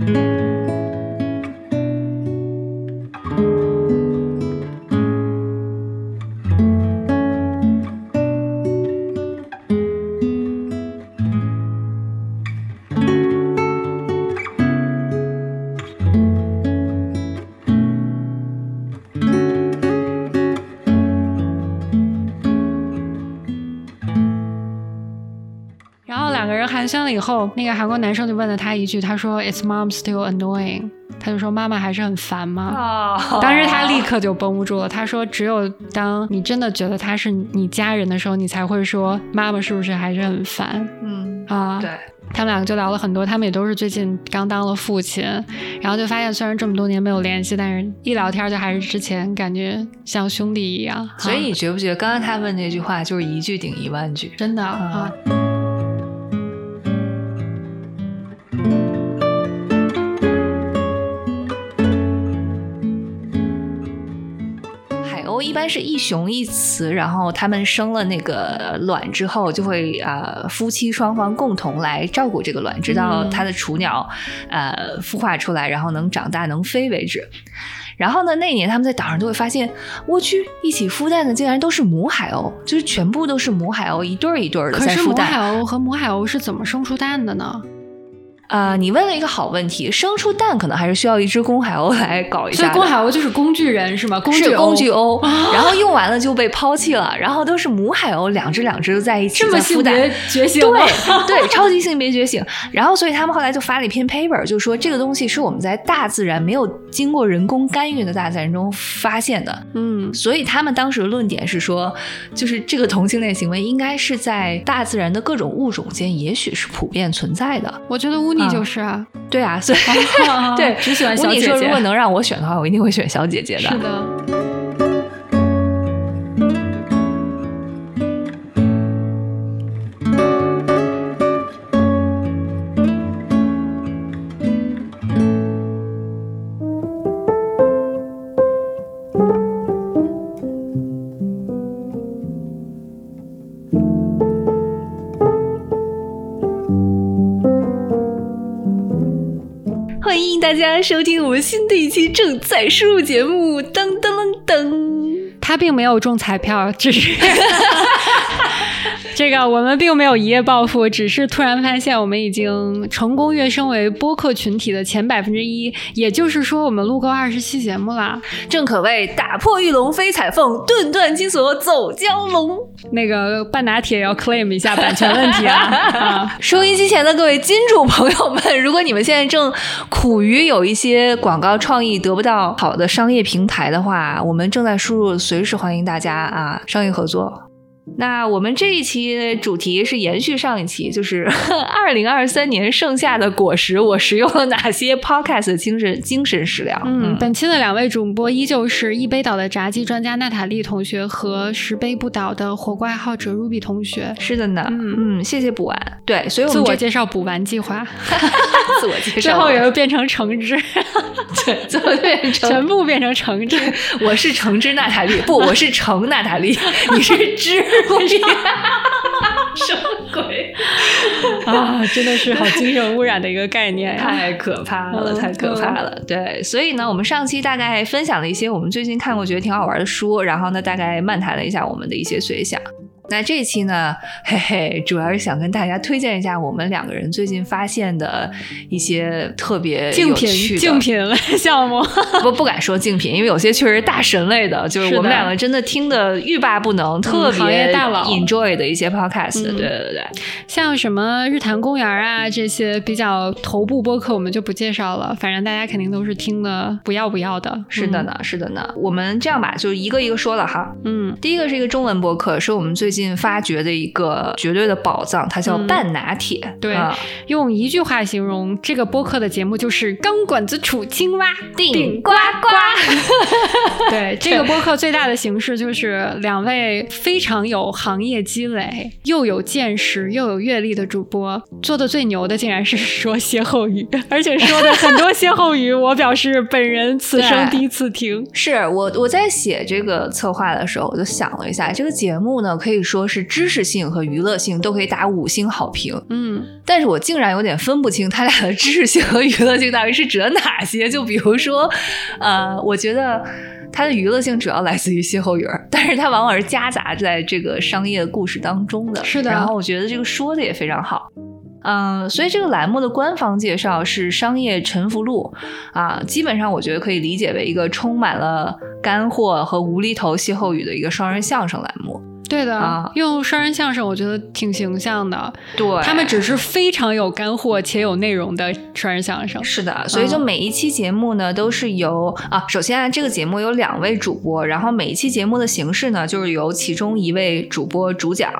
寒暄后，那个韩国男生就问了他一句，他说：“Is mom still annoying？” 他就说：“妈妈还是很烦吗？”当时他立刻就绷不住了，他说：“只有当你真的觉得他是你家人的时候，你才会说妈妈是不是还是很烦？”嗯啊，对他们两个就聊了很多，他们也都是最近刚当了父亲，然后就发现虽然这么多年没有联系，但是一聊天就还是之前感觉像兄弟一样。所以你觉不觉得刚刚他问那句话就是一句顶一万句？真的啊。一般是一雄一雌，然后他们生了那个卵之后，就会呃夫妻双方共同来照顾这个卵，直到它的雏鸟呃孵化出来，然后能长大能飞为止。然后呢，那年他们在岛上都会发现，我去，一起孵蛋的竟然都是母海鸥，就是全部都是母海鸥，一对儿一对儿的在孵蛋。可是母海鸥和母海鸥是怎么生出蛋的呢？啊，你问了一个好问题，生出蛋可能还是需要一只公海鸥来搞一下。所以公海鸥就是工具人是吗？工具工具鸥，然后用完了就被抛弃了，然后都是母海鸥两只两只在一起在孵蛋，觉醒对对，超级性别觉醒。然后所以他们后来就发了一篇 paper，就说这个东西是我们在大自然没有经过人工干预的大自然中发现的。嗯，所以他们当时的论点是说，就是这个同性恋行为应该是在大自然的各种物种间，也许是普遍存在的。我觉得乌。你就是啊，对啊，所以 对只喜欢小姐姐。如果能让我选的话，我一定会选小姐姐的。是的。大家收听我们新的一期正在输入节目，噔噔噔噔，他并没有中彩票，只是。这个我们并没有一夜暴富，只是突然发现我们已经成功跃升为播客群体的前百分之一，也就是说我们录够二十期节目了，正可谓打破玉龙飞彩凤，顿断金锁走蛟龙。那个半打铁要 claim 一下版权问题 啊！收音机前的各位金主朋友们，如果你们现在正苦于有一些广告创意得不到好的商业平台的话，我们正在输入，随时欢迎大家啊，商业合作。那我们这一期主题是延续上一期，就是 二零二三年剩下的果实，我食用了哪些 podcast 精神精神食粮？嗯，本期的两位主播依旧是一杯倒的炸鸡专家娜塔莉同学和十杯不倒的火锅爱好者 Ruby 同学。是的呢，嗯嗯，谢谢补完。对，所以我们自我介绍补完计划，自我介绍，最后也又 变成橙汁，对，最后变成全部变成橙汁。我是橙汁娜塔莉，不，我是橙娜塔莉，你是汁。什么鬼啊！真的是好精神污染的一个概念，太可怕了，太可怕了。对，所以呢，我们上期大概分享了一些我们最近看过觉得挺好玩的书，然后呢，大概漫谈了一下我们的一些随想。那这一期呢，嘿嘿，主要是想跟大家推荐一下我们两个人最近发现的一些特别竞品竞品类 项目。不不敢说竞品，因为有些确实大神类的，就是我们两个真的听的欲罢不能，特别大佬 enjoy 的一些 podcast。对对对，像什么日坛公园啊这些比较头部播客，我们就不介绍了。反正大家肯定都是听的不要不要的。是的呢，是的呢。我们这样吧，就一个一个说了哈。嗯，第一个是一个中文播客，是我们最近。近发掘的一个绝对的宝藏，它叫半拿铁。对，用一句话形容这个播客的节目就是“钢管子杵青蛙顶呱呱”。对，这个播客最大的形式就是两位非常有行业积累、又有见识又有阅历的主播做的最牛的，竟然是说歇后语，而且说的很多歇后语。我表示本人此生第一次听。是我我在写这个策划的时候，我就想了一下，这个节目呢可以。说是知识性和娱乐性都可以打五星好评。嗯，但是我竟然有点分不清它俩的知识性和娱乐性到底是指的哪些。就比如说，呃，我觉得它的娱乐性主要来自于歇后语儿，但是它往往是夹杂在这个商业故事当中的。是的然后我觉得这个说的也非常好。嗯，所以这个栏目的官方介绍是《商业沉浮录》啊，基本上我觉得可以理解为一个充满了干货和无厘头歇后语的一个双人相声栏目。对的，啊用双人相声我觉得挺形象的。对他们只是非常有干货且有内容的双人相声。是的，所以就每一期节目呢，都是由啊，首先啊，这个节目有两位主播，然后每一期节目的形式呢，就是由其中一位主播主讲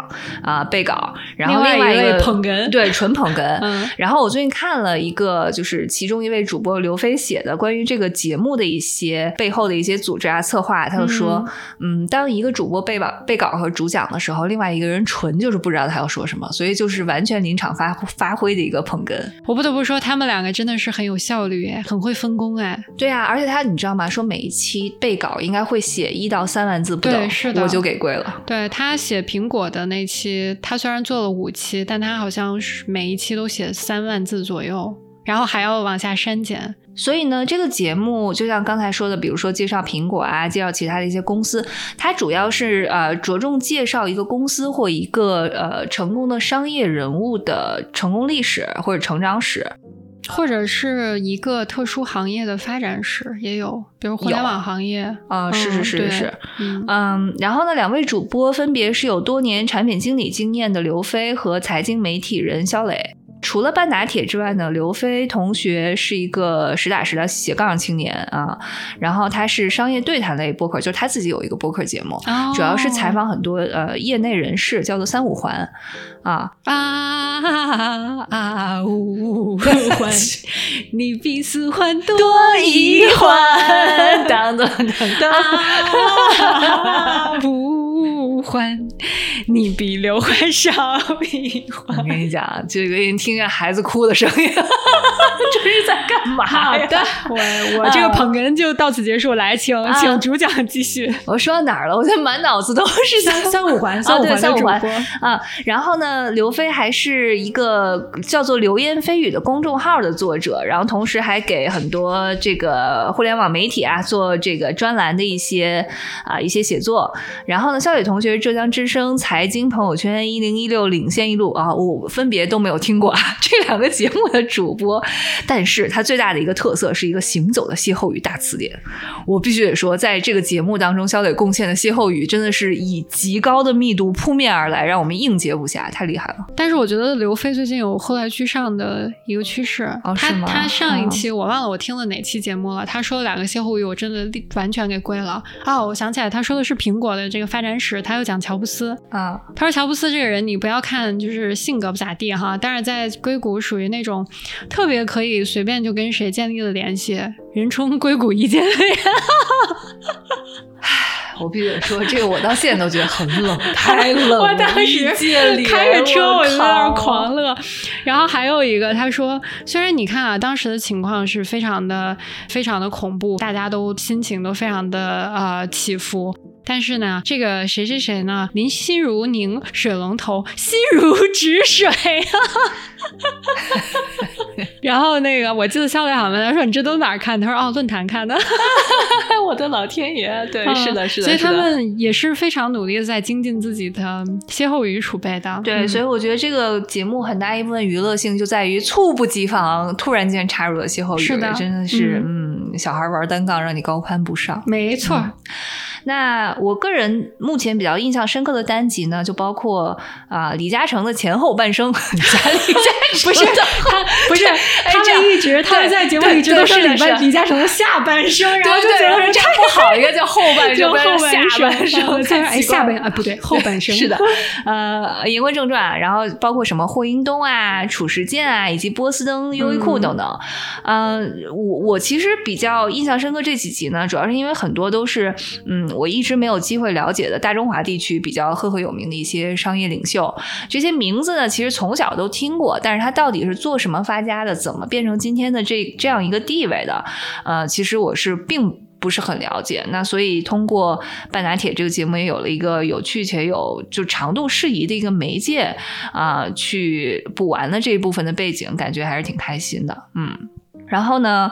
啊背稿，然后另外一位捧哏对，纯捧哏。嗯然后我最近看了一个，就是其中一位主播刘飞写的关于这个节目的一些背后的一些组织啊策划，他就说，嗯当一个主播背稿背稿和主讲的时候，另外一个人纯就是不知道他要说什么，所以就是完全临场发发挥的一个捧哏。我不得不说，他们两个真的是很有效率，哎，很会分工，哎。对啊，而且他你知道吗？说每一期备稿应该会写一到三万字不等，对是的我就给跪了。对他写苹果的那期，他虽然做了五期，但他好像是每一期都写三万字左右，然后还要往下删减。所以呢，这个节目就像刚才说的，比如说介绍苹果啊，介绍其他的一些公司，它主要是呃着重介绍一个公司或一个呃成功的商业人物的成功历史或者成长史。或者是一个特殊行业的发展史也有，比如互联网行业啊、嗯是是是是是，嗯嗯，然后呢，两位主播分别是有多年产品经理经验的刘飞和财经媒体人肖磊。除了半打铁之外呢，刘飞同学是一个实打实的斜杠青年啊，然后他是商业对谈类播客，就是他自己有一个播客节目，哦主要是采访很多呃业内人士，叫做三五环啊，啊啊五环，你比四环多一环，当当当当。啊五环，你比刘欢少一欢我。跟你讲，这个人听见孩子哭的声音，这是在干嘛呀？好的，我我这个捧哏就到此结束，来，请啊请主讲继续。我说到哪儿了？我现在满脑子都是三 三五环，啊，三五对，环三五环。啊。然后呢，刘飞还是一个叫做“流言蜚语”的公众号的作者，然后同时还给很多这个互联网媒体啊做这个专栏的一些啊一些写作。然后呢，肖磊同学浙江之声财经朋友圈一零一六领先一路啊，我分别都没有听过啊 这两个节目的主播，但是它最大的一个特色是一个行走的歇后语大词典。我必须得说，在这个节目当中，肖磊贡献的歇后语真的是以极高的密度扑面而来，让我们应接不暇，太厉害了。但是我觉得刘飞最近有后来居上的一个趋势。他他上一嗯期、我忘了我听了哪期节目了，他说了两个歇后语，我真的立完全给跪了。哦，我想起来，他说的是苹果的这个发展史，他又讲乔布斯。啊，他说乔布斯这个人，你不要看就是性格不咋地哈，但是在硅谷属于那种特别可以随便就跟谁建立了联系，人称硅谷一姐妹。我必须得说，这个我到现在都觉得很冷，太 冷了。我当时 开着车我就在那儿狂乐，然后还有一个他说，虽然你看啊，当时的情况是非常的非常的恐怖，大家都心情都非常的呃起伏。但是呢，这个谁谁谁呢？您心如凝水龙头，心如止水。然后那个，我记得肖磊好像问他说：“你这都哪儿看？”他说：“哦，论坛看的。我的老天爷！对，嗯是的，是的，所以他们也是非常努力的在精进自己的歇后语储备的。对，嗯所以我觉得这个节目很大一部分娱乐性就在于猝不及防，突然间插入了歇后语，是的真的是嗯小孩玩单杠让你高攀不上。没错。嗯那我个人目前比较印象深刻的单集呢，就包括啊、李嘉诚的前后半生，李 嘉李嘉诚 不是他，不是他这一直他们在节目里一直都是李半李嘉诚的下半生，然后就觉得这样不好，应该叫后半生，就后半下半生，哎下半啊不对后半生是的，呃，言归正传，然后包括什么霍英东啊、褚时健啊，以及波司登、优衣库等等。嗯，我我其实比较印象深刻这几集呢，主要是因为很多都是嗯，我一直没有机会了解的大中华地区比较赫赫有名的一些商业领袖。这些名字呢，其实从小都听过，但是他到底是做什么发家的，怎么变成今天的这这样一个地位的？呃，其实我是并。不是很了解。那所以通过半打铁这个节目，也有了一个有趣且有就长度适宜的一个媒介啊、去补完了这一部分的背景，感觉还是挺开心的。嗯。然后呢，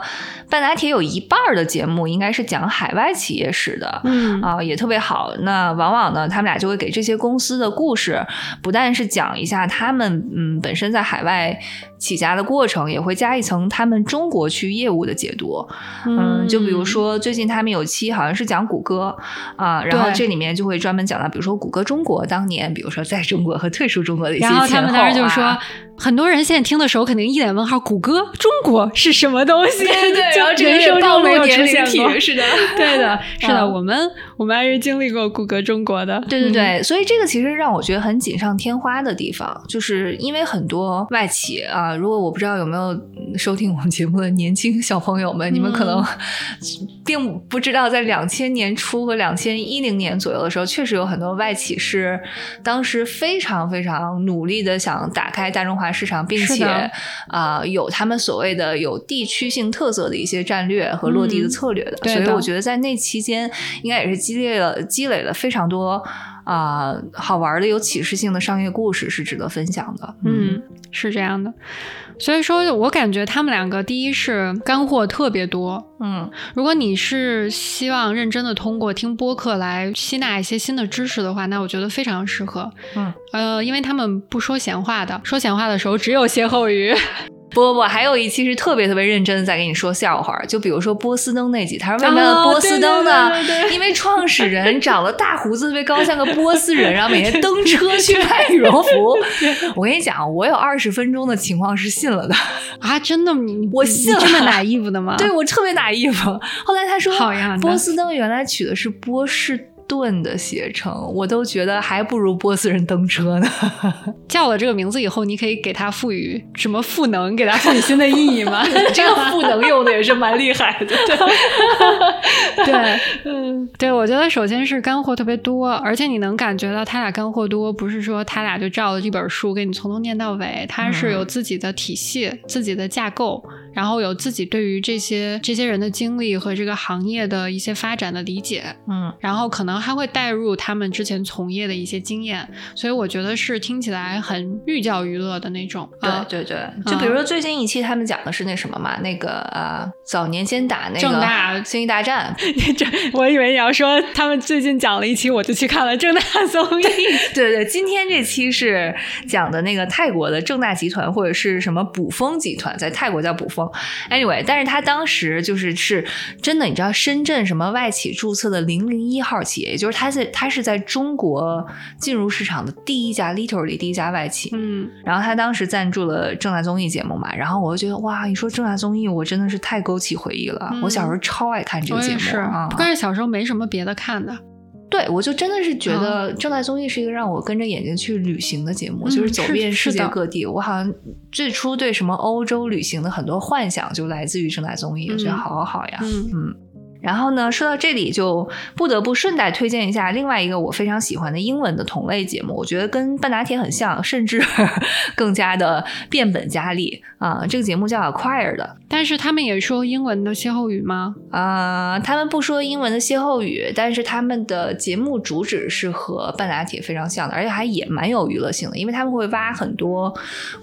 半打铁有一半的节目应该是讲海外企业史的，嗯啊、也特别好。那往往呢，他们俩就会给这些公司的故事，不但是讲一下他们嗯本身在海外起家的过程，也会加一层他们中国区业务的解读。嗯，就比如说最近他们有期好像是讲谷歌啊、然后这里面就会专门讲到，比如说谷歌中国当年，比如说在中国和退出中国的一些然后他们前后当时就说，啊很多人现在听的时候肯定一脸问号：谷歌中国是什么东西？对然后这个人也暴露生中没有出年龄体现过。是的，对的，是的，嗯我们我们还是经历过谷歌中国的。对对嗯，对，所以这个其实让我觉得很锦上添花的地方，就是因为很多外企啊，如果我不知道有没有嗯收听我们节目的年轻小朋友们，你们可能并不知道，在两千年初和两千一零年左右的时候，确实有很多外企是当时非常非常努力的想打开大中华市场，并且啊、有他们所谓的有地区性特色的一些战略和落地的嗯策略的所以我觉得在那期间应该也是积累了积累了非常多啊、好玩的、有启示性的商业故事，是值得分享的。嗯，是这样的。所以说我感觉他们两个，第一是干货特别多。嗯如果你是希望认真的通过听播客来吸纳一些新的知识的话，那我觉得非常适合。嗯，呃，因为他们不说闲话的，说闲话的时候只有歇后语。不不不，还有一期是特别特别认真的在给你说笑话，就比如说波司登那集，他说为什么波司登呢？因为创始人长了大胡子，特别高，像个波斯人，然后每天蹬车去卖羽绒服。我跟你讲，我有二十分钟的情况是信了的，啊，真的，你我信了这么哪衣服的吗？对我特别拿衣服。后来他说，好呀波司登原来取的是波士顿的携程，我都觉得还不如波斯人登车呢。叫了这个名字以后，你可以给它赋予什么赋能，给它赋予新的意义吗？这个赋能用的也是蛮厉害的，对。对，嗯，对，我觉得首先是干货特别多，而且你能感觉到他俩干货多，不是说他俩就照了这本书给你从头念到尾，他是有自己的体系、自己的架构，然后有自己对于这些这些人的经历和这个行业的一些发展的理解，嗯然后可能还会带入他们之前从业的一些经验，所以我觉得是听起来很寓教于乐的那种。啊对对对，就比如说最近一期他们讲的是那什么嘛，那个呃早年间打那个正大《星际大战》，这我以为你要说他们最近讲了一期，我就去看了正大综艺。对对，今天这期是讲的那个泰国的正大集团或者是什么卜蜂集团，在泰国叫卜蜂。Anyway，但是他当时就是是真的，你知道深圳什么外企注册的零零一号企业，也就是他在他是在中国进入市场的第一家，literally 第一家外企。嗯，然后他当时赞助了正大综艺节目嘛，然后我就觉得哇，你说正大综艺，我真的是太勾起回忆了。嗯我小时候超爱看这个节目是啊，，关键小时候没什么别的看的。对我就真的是觉嗯得正大综艺是一个让我跟着眼睛去旅行的节目，嗯就是走遍世界各地。我好像最初对什么欧洲旅行的很多幻想就来自于正大综艺，我觉得嗯好好呀。嗯嗯，然后呢，说到这里就不得不顺带推荐一下另外一个我非常喜欢的英文的同类节目，我觉得跟半打铁很像，甚至 更加的变本加厉啊、这个节目叫 Acquire 的。但是他们也说英文的歇后语吗？啊、他们不说英文的歇后语，但是他们的节目主旨是和半打铁非常像的，而且还也蛮有娱乐性的，因为他们会挖很多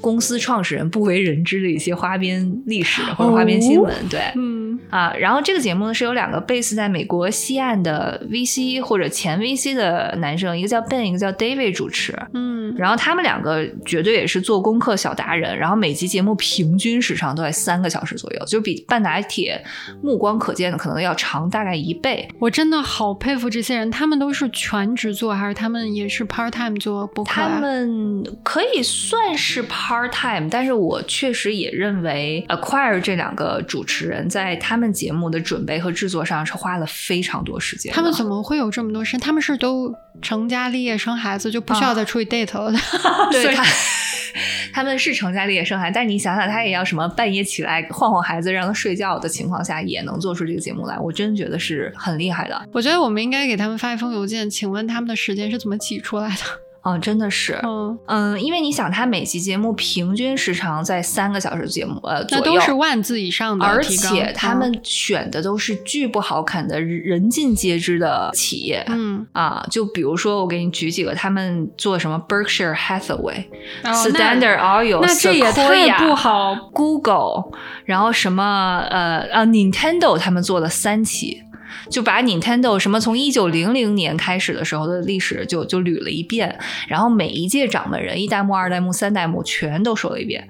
公司创始人不为人知的一些花边历史或者花边新闻。对，嗯啊，然后这个节目呢是有两个 base 在美国西岸的 VC 或者前 VC 的男生，一个叫 Ben，一个叫 David 主持。嗯，然后他们两个绝对也是做功课小达人，然后每集节目平均时长都在三个小时左右，就比半打铁目光可见的可能要长大概一倍。我真的好佩服这些人，他们都是全职做，还是他们也是 part time 做播客啊？他们可以算是 part time，但是我确实也认为 Acquire 这两个主持人在他们节目的准备和制作上是花了非常多时间。他们怎么会有这么多时间？他们是都成家立业、生孩子，就不需要再出去 date 了。所以对他，他们是成家立业生孩子，但是你想想，他也要什么半夜起来晃晃孩子，让他睡觉的情况下，也能做出这个节目来，我真觉得是很厉害的。我觉得我们应该给他们发一封邮件，请问他们的时间是怎么挤出来的？嗯，真的是，嗯，嗯，因为你想，它每期节目平均时长在三个小时节目呃左那右，都是万字以上的而，且他们选的都是巨不好啃的人尽皆知的企业。嗯，啊，就比如说，我给你举几个，他们做什么？Berkshire Hathaway、Standard Oil、那这也太不好 Google，然后什么呃呃 Nintendo，他们做了三期，就把 Nintendo 什么从一九零零年开始的时候的历史就就捋了一遍，然后每一届掌门人一代目、二代目、三代目全都说了一遍。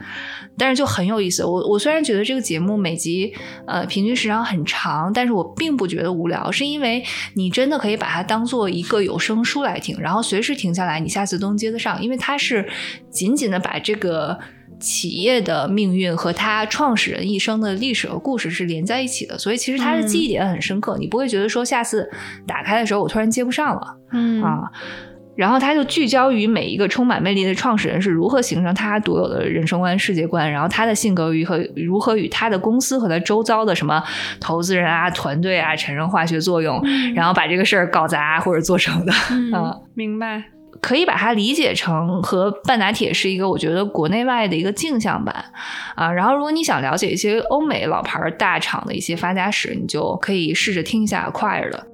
但是就很有意思，我我虽然觉得这个节目每集呃平均时长很长，但是我并不觉得无聊，是因为你真的可以把它当做一个有声书来听，然后随时停下来，你下次都能接得上，因为它是紧紧的把这个企业的命运和他创始人一生的历史和故事是连在一起的，所以其实他的记忆点很深刻，你不会觉得说下次打开的时候我突然接不上了。嗯啊。然后他就聚焦于每一个充满魅力的创始人是如何形成他独有的人生观、世界观，然后他的性格与和如何与他的公司和他周遭的什么投资人啊、团队啊产生化学作用，然后把这个事儿搞砸或者做成的。嗯啊，明白。可以把它理解成和半打铁是一个我觉得国内外的一个镜像版啊。然后如果你想了解一些欧美老牌大厂的一些发家史，你就可以试着听一下 Acquire 的。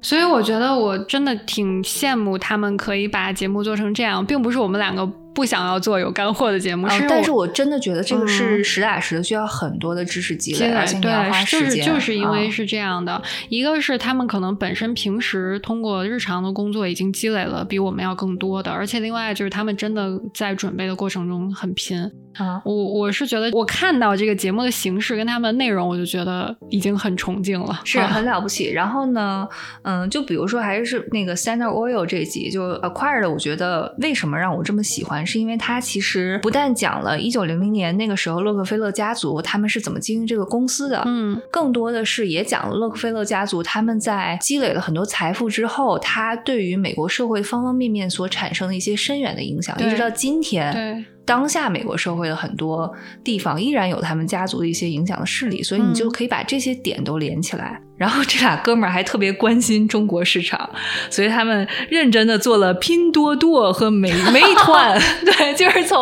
所以我觉得我真的挺羡慕他们可以把节目做成这样，并不是我们两个不想要做有干货的节目，嗯是但是我我真的觉得这个是嗯实打实的，需要很多的知识积积累，而且你要花对，就时间。是就是因为啊是这样的，一个是他们可能本身平时通过日常的工作已经积累了比我们要更多的，而且另外就是他们真的在准备的过程中很拼。啊，我我是觉得我看到这个节目的形式跟他们的内容，我就觉得已经很崇敬了，是啊很了不起。然后呢，嗯，就比如说还是那个 Standard Oil 这一集，就 Acquired，，我觉得为什么让我这么喜欢，是因为它其实不但讲了一九零零年那个时候洛克菲勒家族他们是怎么经营这个公司的，嗯更多的是也讲了洛克菲勒家族他们在积累了很多财富之后，他对于美国社会方方面面所产生的一些深远的影响，一直到今天。对。当下美国社会的很多地方依然有他们家族的一些影响的势力，所以你就嗯可以把这些点都连起来。然后这俩哥们儿还特别关心中国市场，所以他们认真的做了拼多多和美 美团，对，就是从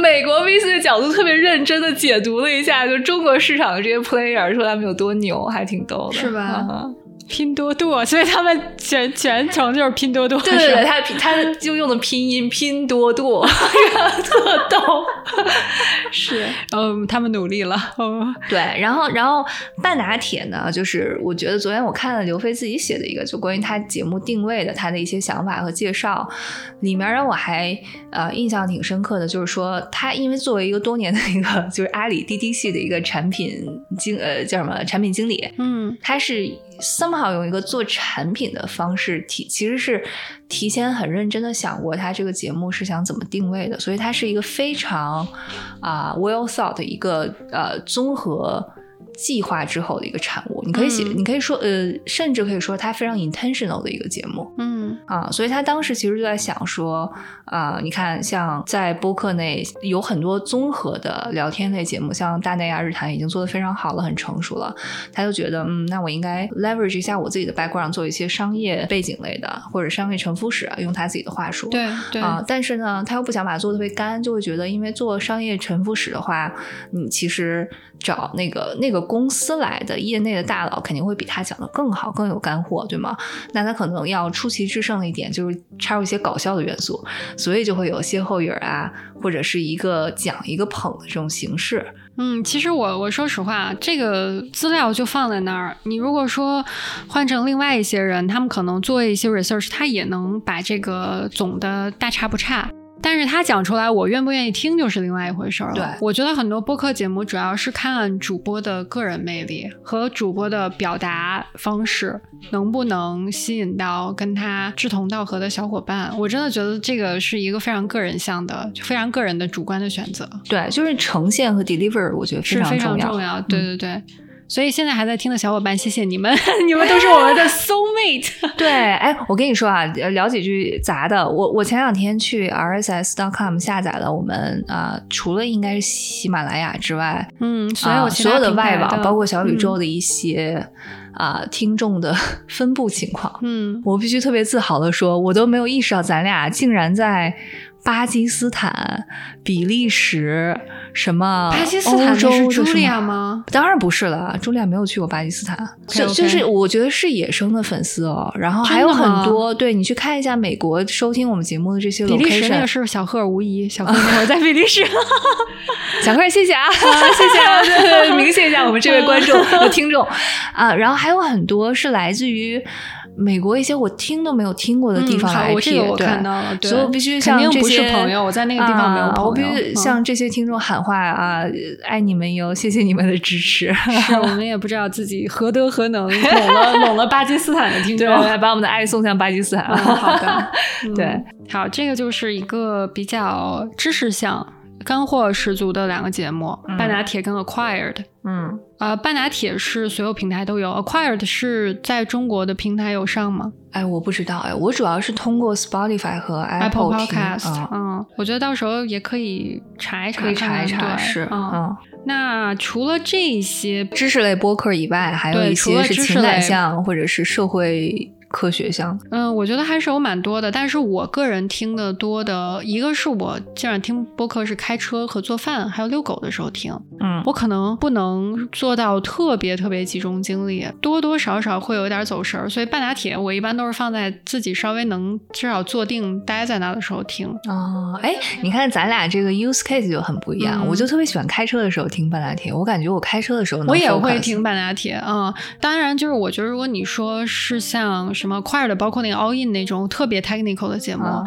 美国 VC 的角度特别认真的解读了一下，就中国市场的这些 player，说他们有多牛，还挺逗的，是吧嗯拼多多，所以他们全全程就是拼多多，对对对，他他就用的拼音拼多多，特逗。是，嗯，他们努力了，哦，对，然后然后半打铁呢，就是我觉得昨天我看了刘飞自己写的一个，就关于他节目定位的他的一些想法和介绍，里面让我还呃印象挺深刻的，就是说他因为作为一个多年的一个就是阿里滴滴系的一个产品经呃叫什么产品经理，嗯。他是好用一个做产品的方式提，其实是提前很认真的想过他这个节目是想怎么定位的，所以它是一个非常啊、well thought 的一个呃综合。计划之后的一个产物，你可以写，嗯。你可以说，呃，甚至可以说它非常 intentional 的一个节目。嗯。啊，所以他当时其实就在想说，啊，你看，像在播客内有很多综合的聊天类节目，像大内亚日谈已经做得非常好了，很成熟了，他就觉得，嗯，那我应该 leverage 一下我自己的 background，做一些商业背景类的或者商业沉浮史，用他自己的话说，对对。啊、但是呢，他又不想把它做得特别干，就会觉得，因为做商业沉浮史的话，你其实找那个那那个公司来的业内的大佬，肯定会比他讲的更好，更有干货，对吗？那他可能要出奇制胜一点，就是插入一些搞笑的元素，所以就会有歇后语啊，或者是一个讲一个捧的这种形式。嗯，其实我我说实话，这个资料就放在那儿。你如果说换成另外一些人，他们可能做一些 research，他也能把这个总的大差不差。但是他讲出来，我愿不愿意听就是另外一回事儿了。对我觉得很多播客节目主要是看主播的个人魅力和主播的表达方式，能不能吸引到跟他志同道合的小伙伴。我真的觉得这个是一个非常个人向的、非常个人的主观的选择。对，就是呈现和 deliver，我觉得是非常重要。常重要。对对对。所以现在还在听的小伙伴，谢谢你们，你们都是我们的 soul mate。对，哎，我跟你说啊，聊几句杂的。我我前两天去 rss.com 下载了我们啊，除了应该是喜马拉雅之外，嗯，所有、啊、所有的外网，包括小宇宙的，的一些、啊听众的 分布情况。嗯，我必须特别自豪的说，我都没有意识到咱俩竟然在巴基斯坦、比利时、什么巴基斯坦是茱莉亚吗？当然不是了，茱莉亚没有去过巴基斯坦，就就是我觉得是野生的粉丝哦。然后还有很多，对你去看一下美国收听我们节目的这些比利时那个。是小赫尔无疑，小赫尔那会儿在比利时。小贺，谢谢啊，谢谢啊，对对对，明谢一下我们这位观众 和听众啊。然后还有很多是来自于美国一些我听都没有听过的地方嗯好来我这个我对看到了对所以我必须肯定不是向这些朋友我在那个地方没有啊我必朋友嗯须向这些听众喊话啊，爱你们哟，谢谢你们的支持。是我们也不知道自己何德何能，拢了拢了巴基斯坦的听众。对，把我们的爱送向巴基斯坦。嗯好的，嗯对，好，这个就是一个比较知识向、干货十足的两个节目，嗯半打铁跟 Acquired。嗯，呃，半打铁是所有平台都有，Acquired 是在中国的平台有上吗哎，我不知道哎，我主要是通过 Spotify 和 Apple Podcast，啊嗯，我觉得到时候也可以查一查，可以查一查，是嗯。嗯。那除了这些，知识类播客以外，还有一些是情感类向或者是社会科学向。嗯，我觉得还是有蛮多的，但是我个人听的多的，一个是我基本上听播客是开车和做饭，还有遛狗的时候听。嗯我可能不能做到特别特别集中精力，多多少少会有一点走神儿，所以半打铁我一般都是放在自己稍微能至少坐定待在那的时候听。哦，哎，你看咱俩这个 use case 就很不一样。嗯我就特别喜欢开车的时候听半打铁，我感觉我开车的时候能我也会听半打铁啊、嗯当然就是我觉得如果你说是像什么快的，包括那个 All In 那种特别 technical 的节目，啊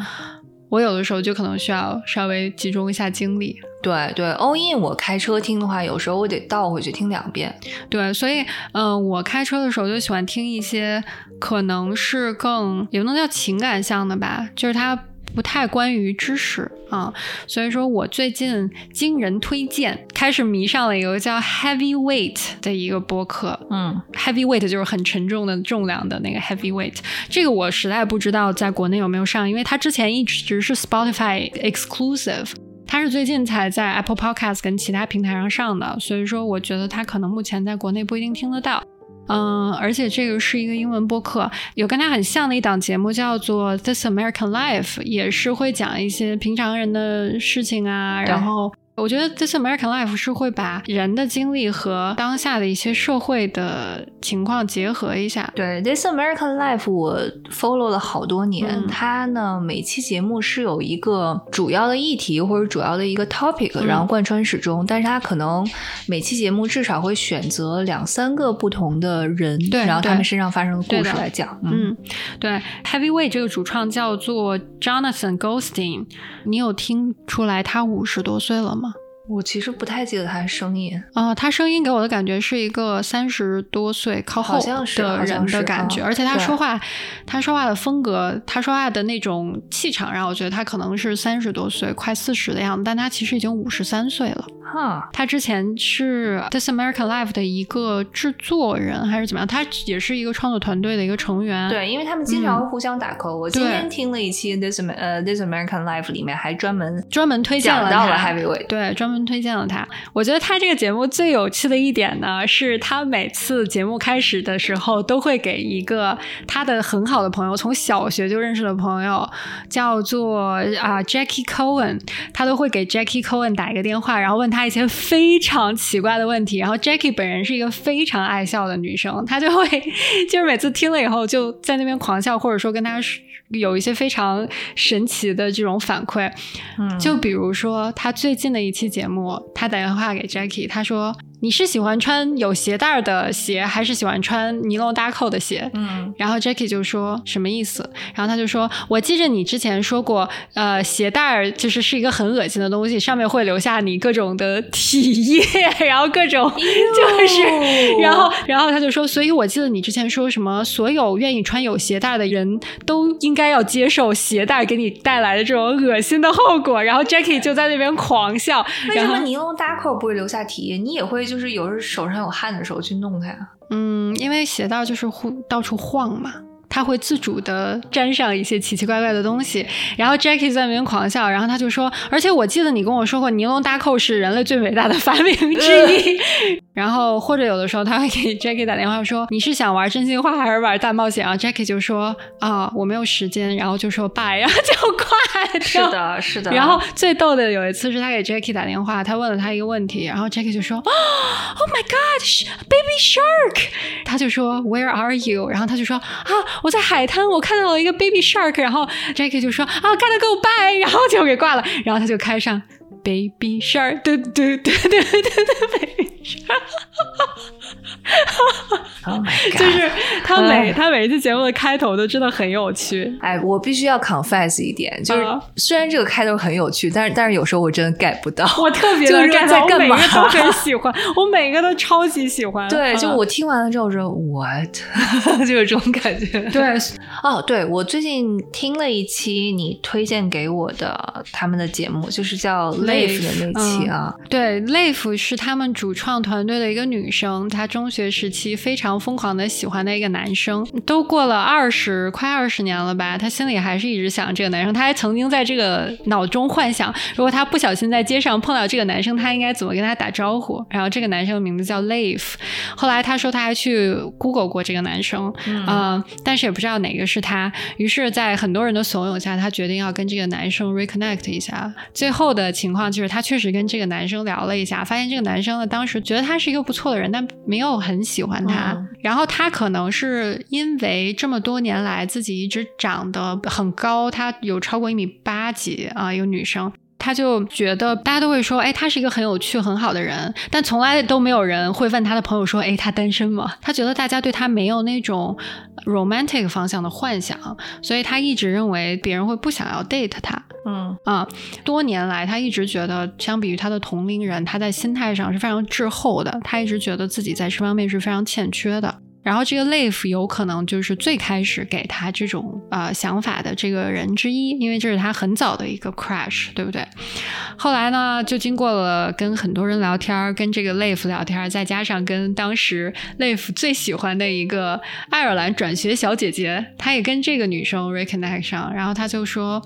我有的时候就可能需要稍微集中一下精力。对对，all in 我开车听的话，有时候我得倒回去听两遍。对，所以，嗯、我开车的时候就喜欢听一些可能是更也不能叫情感向的吧，就是它不太关于知识啊。所以说我最近经人推荐，开始迷上了一个叫 Heavyweight 的一个播客。嗯 Heavyweight 就是很沉重的重量的那个 Heavyweight，这个我实在不知道在国内有没有上，因为它之前一直是 Spotify exclusive。它是最近才在 Apple Podcast 跟其他平台上上的，所以说我觉得它可能目前在国内不一定听得到。嗯，而且这个是一个英文播客，有跟它很像的一档节目叫做《This American Life》，也是会讲一些平常人的事情啊。然后我觉得《This American Life》是会把人的经历和当下的一些社会的情况结合一下。对，This American Life 我 follow 了好多年。嗯它呢，每期节目是有一个主要的议题或者主要的一个 topic，、嗯然后贯穿始终。但是它可能每期节目至少会选择两三个不同的人，对然后他们身上发生的故事来讲。嗯，嗯，对，Heavyweight 这个主创叫做 Jonathan Goldstein，你有听出来他五十多岁了吗？我其实不太记得他的声音。啊、他声音给我的感觉是一个三十多岁靠后的人的感觉，嗯而且他说话，他说话的风格，他说话的那种气场，让我觉得他可能是三十多岁，快四十的样子，但他其实已经五十三岁了。哈，他之前是《This American Life》的一个制作人还是怎么样？他也是一个创作团队的一个成员。对，因为他们经常会互相打 call、我今天听了一期《This 呃 This American Life》里面还专门专门推荐了讲到了 Heavyweight。对，专门推荐了他。我觉得他这个节目最有趣的一点呢，是他每次节目开始的时候都会给一个他的很好的朋友，从小学就认识的朋友，叫做啊、Jackie Cohen，他都会给 Jackie Cohen 打一个电话，然后问他一些非常奇怪的问题。然后 Jackie 本人是一个非常爱笑的女生，她就会 就是每次听了以后就在那边狂笑，或者说跟他有一些非常神奇的这种反馈。嗯就比如说，他最近的一期节目，他打电话给 Jackie，他说：“你是喜欢穿有鞋带儿的鞋，还是喜欢穿尼龙搭扣的鞋？”嗯然后 Jackie 就说什么意思？然后他就说：“我记着你之前说过，呃，鞋带儿就是是一个很恶心的东西，上面会留下你各种的体液，然后各种就是，然后然后他就说，所以我记得你之前说什么，所有愿意穿有鞋带的人都应该要接受鞋带给你带来的这种恶心的后果。然后 Jackie 就在那边狂笑，为什么尼龙搭扣不会留下体液？你也会就是有时候手上有汗的时候去弄它呀？嗯，因为鞋带就是会到处晃嘛。他会自主的沾上一些奇奇怪怪的东西，然后 Jackie 在那边狂笑，然后他就说：“而且我记得你跟我说过，尼龙搭扣是人类最伟大的发明之一。”然后或者有的时候他会给 Jackie 打电话说：“你是想玩真心话还是玩大冒险啊？”Jackie 就说：“啊，我没有时间。”然后就说 “bye”，然后就挂掉。是的，是的。然后最逗的有一次是他给 Jackie 打电话，他问了他一个问题，然后 Jackie 就说：“Oh my God, baby shark！” 他就说：“Where are you？” 然后他就说：“啊，我在海滩，我看到了一个 baby shark。”然后 Jackie 就说：“啊，gotta go bye。”然后就给挂了。然后他就开上 baby shark，嘟嘟嘟嘟嘟嘟，baby shark。就是他每他每一次节目的开头都真的很有趣。哎，我必须要 confess 一点，就是虽然这个开头很有趣，但是但是有时候我真的 get 不到。我特别的 get 在干嘛？都很喜欢，我每个都超级喜欢。对，就我听完了之后说 what，就有这种感觉。对，哦，对我最近听了一期你推荐给我的他们的节目，就是叫 Live 的那期啊。对，Live 是他们主创团队的一个女生，她中学时期非常疯狂的喜欢的一个男生，都过了二十快二十年了吧，他心里还是一直想这个男生。他还曾经在这个脑中幻想，如果他不小心在街上碰到这个男生，他应该怎么跟他打招呼。然后这个男生的名字叫 Leif，。后来他说他还去 Google 过这个男生，嗯，但是也不知道哪个是他。于是，在很多人的怂恿下，他决定要跟这个男生 reconnect 一下。最后的情况就是，他确实跟这个男生聊了一下，发现这个男生呢，当时觉得他是一个不错的人，但没有很喜欢他。然后他可能是因为这么多年来自己一直长得很高，他有超过一米八几啊，一个女生，他就觉得大家都会说，哎，他是一个很有趣、很好的人，但从来都没有人会问他的朋友说，哎，他单身吗？他觉得大家对他没有那种 romantic 方向的幻想，所以他一直认为别人会不想要 date 他。嗯啊，多年来他一直觉得，相比于他的同龄人，他在心态上是非常滞后的。他一直觉得自己在这方面是非常欠缺的。然后这个 Live 有可能就是最开始给他这种呃想法的这个人之一，因为这是他很早的一个 crush，对不对？后来呢，就经过了跟很多人聊天，跟这个 Live 聊天，再加上跟当时 Live 最喜欢的一个爱尔兰转学小姐姐，他也跟这个女生 reconnect 上，然后他就说，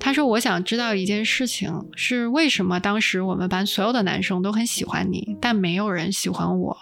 他说我想知道一件事情，是为什么当时我们班所有的男生都很喜欢你，但没有人喜欢我。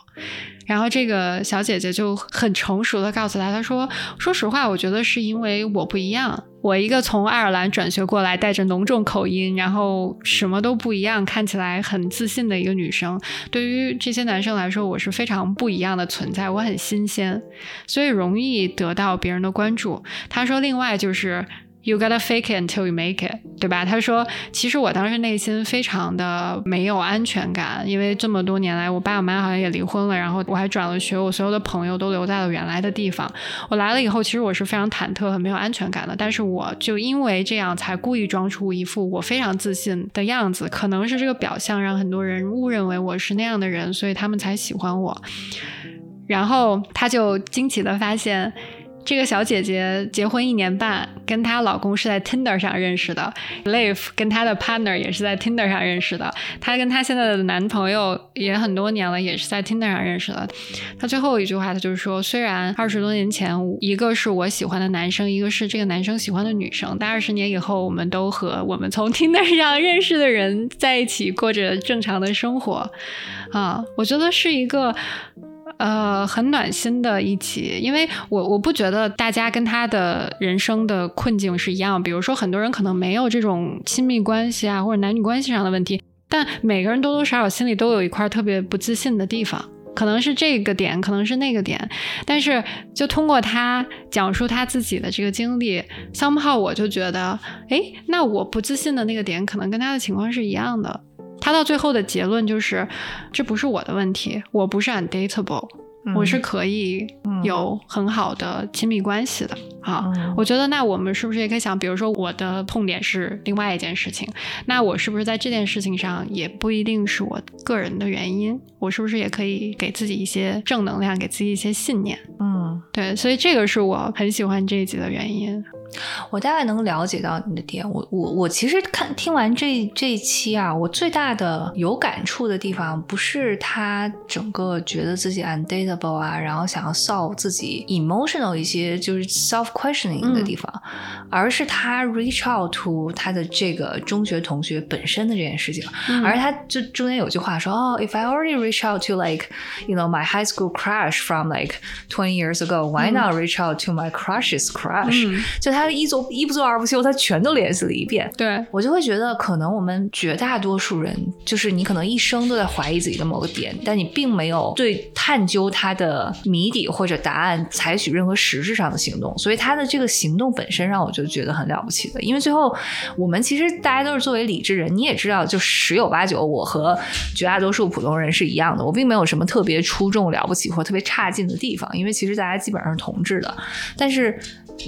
然后这个小姐姐就很成熟的告诉他，她说：“说实话，我觉得是因为我不一样，我一个从爱尔兰转学过来，带着浓重口音，然后什么都不一样，看起来很自信的一个女生，对于这些男生来说，我是非常不一样的存在，我很新鲜，所以容易得到别人的关注。”她说：“另外就是。” You gotta fake it until you make it，对吧？他说，其实我当时内心非常的没有安全感，因为这么多年来，我爸我妈好像也离婚了，然后我还转了学，我所有的朋友都留在了原来的地方。我来了以后，其实我是非常忐忑和没有安全感的。但是我就因为这样，才故意装出一副我非常自信的样子。可能是这个表象让很多人误认为我是那样的人，所以他们才喜欢我。然后他就惊奇的发现。这个小姐姐结婚一年半，跟她老公是在 Tinder 上认识的。Live 跟她的 partner 也是在 Tinder 上认识的。她跟她现在的男朋友也很多年了，也是在 Tinder 上认识的。她最后一句话，她就是说：虽然二十多年前，一个是我喜欢的男生，一个是这个男生喜欢的女生，但二十年以后，我们都和我们从 Tinder 上认识的人在一起，过着正常的生活。啊，我觉得是一个。呃，很暖心的一起，因为我我不觉得大家跟他的人生的困境是一样。比如说，很多人可能没有这种亲密关系啊，或者男女关系上的问题，但每个人多多少少心里都有一块特别不自信的地方，可能是这个点，可能是那个点。但是，就通过他讲述他自己的这个经历，somehow 我就觉得，哎，那我不自信的那个点，可能跟他的情况是一样的。他到最后的结论就是，这不是我的问题，我不是 undatable 我是可以有很好的亲密关系的。啊。我觉得那我们是不是也可以想，比如说我的痛点是另外一件事情，那我是不是在这件事情上也不一定是我个人的原因？我是不是也可以给自己一些正能量，给自己一些信念？嗯，对，所以这个是我很喜欢这一集的原因。我大概能了解到你的点。我我我其实看听完这这一期啊，我最大的有感触的地方，不是他整个觉得自己 undateable 啊，然后想要 solve 自己 emotional 一些就是 self questioning 的地方，而是他 reach out to 他的这个中学同学本身的这件事情。而他就中间有句话说：“哦，if I already reach out to like you know my high school crush from like twenty years ago, why not reach out to my crush's crush？” 就他一做一不做二不休，他全都联系了一遍。对我就会觉得，可能我们绝大多数人，就是你可能一生都在怀疑自己的某个点，但你并没有对探究它他的谜底或者答案采取任何实质上的行动。所以他的这个行动本身让我就觉得很了不起的。因为最后我们其实大家都是作为理智人，你也知道，就十有八九，我和绝大多数普通人是一样的。我并没有什么特别出众、了不起或特别差劲的地方，因为其实大家基本上是同志的。但是。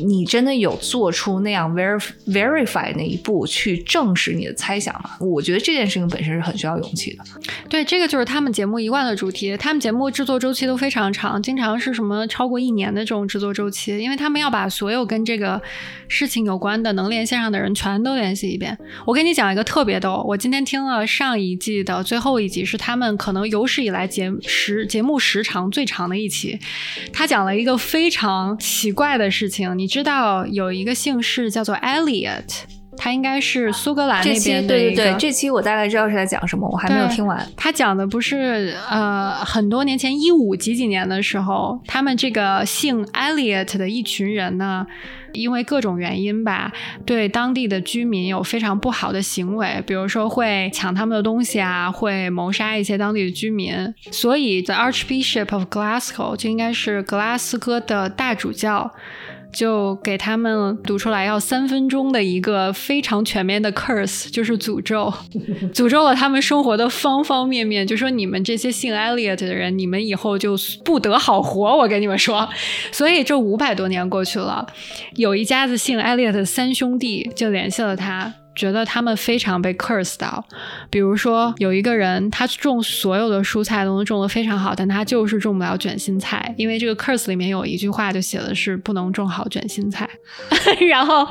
你真的有做出那样 verify verify 那一步去证实你的猜想吗？我觉得这件事情本身是很需要勇气的。对，这个就是他们节目一贯的主题。他们节目制作周期都非常长，经常是什么超过一年的这种制作周期，因为他们要把所有跟这个事情有关的能连线上的人全都联系一遍。我给你讲一个特别逗，我今天听了上一季的最后一集，是他们可能有史以来节时节目时长最长的一期。他讲了一个非常奇怪的事情。你知道有一个姓氏叫做 Elliot，他应该是苏格兰那边的。对对对，这期我大概知道是在讲什么，我还没有听完。他讲的不是呃，很多年前一五几几年的时候，他们这个姓 Elliot 的一群人呢，因为各种原因吧，对当地的居民有非常不好的行为，比如说会抢他们的东西啊，会谋杀一些当地的居民。所以 The Archbishop of Glasgow 就应该是格拉斯哥的大主教。就给他们读出来，要三分钟的一个非常全面的 curse，就是诅咒，诅咒了他们生活的方方面面。就说你们这些姓 Elliot 的人，你们以后就不得好活。我跟你们说，所以这五百多年过去了，有一家子姓 Elliot 的三兄弟就联系了他。觉得他们非常被 curse 到，比如说有一个人，他种所有的蔬菜都能种得非常好，但他就是种不了卷心菜，因为这个 curse 里面有一句话就写的是不能种好卷心菜。然后，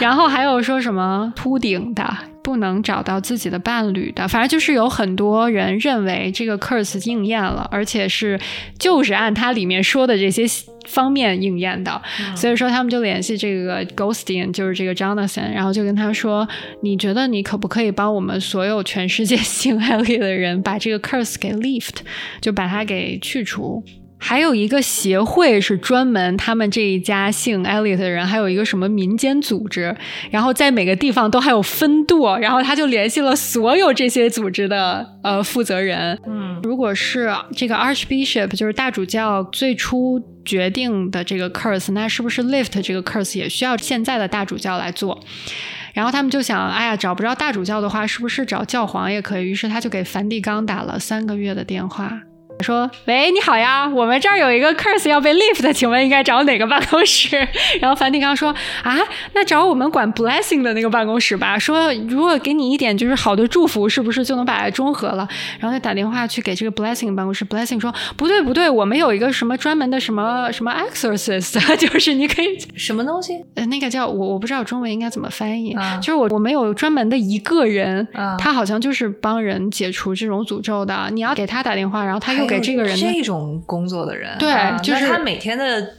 然后还有说什么秃顶的，不能找到自己的伴侣的，反正就是有很多人认为这个 curse 应验了，而且是就是按它里面说的这些。方面应验的，所以说他们就联系这个 Ghostin，就是这个 Jonathan，然后就跟他说：“你觉得你可不可以帮我们所有全世界性爱力的人把这个 curse 给 lift，就把它给去除？”还有一个协会是专门他们这一家姓 Elliot 的人，还有一个什么民间组织，然后在每个地方都还有分舵，然后他就联系了所有这些组织的呃负责人。嗯，如果是这个 Archbishop 就是大主教最初决定的这个 curse，那是不是 lift 这个 curse 也需要现在的大主教来做？然后他们就想，哎呀，找不着大主教的话，是不是找教皇也可以？于是他就给梵蒂冈打了三个月的电话。说喂，你好呀，我们这儿有一个 curse 要被 lift，请问应该找哪个办公室？然后梵蒂冈说啊，那找我们管 blessing 的那个办公室吧。说如果给你一点就是好的祝福，是不是就能把它中和了？然后他打电话去给这个 blessing 办公室，blessing 说不对不对，我们有一个什么专门的什么什么 exorcist，就是你可以什么东西？呃，那个叫我我不知道中文应该怎么翻译，就是我我们有专门的一个人，他好像就是帮人解除这种诅咒的。你要给他打电话，然后他又。给这个人这种工作的人，对，就是他每天的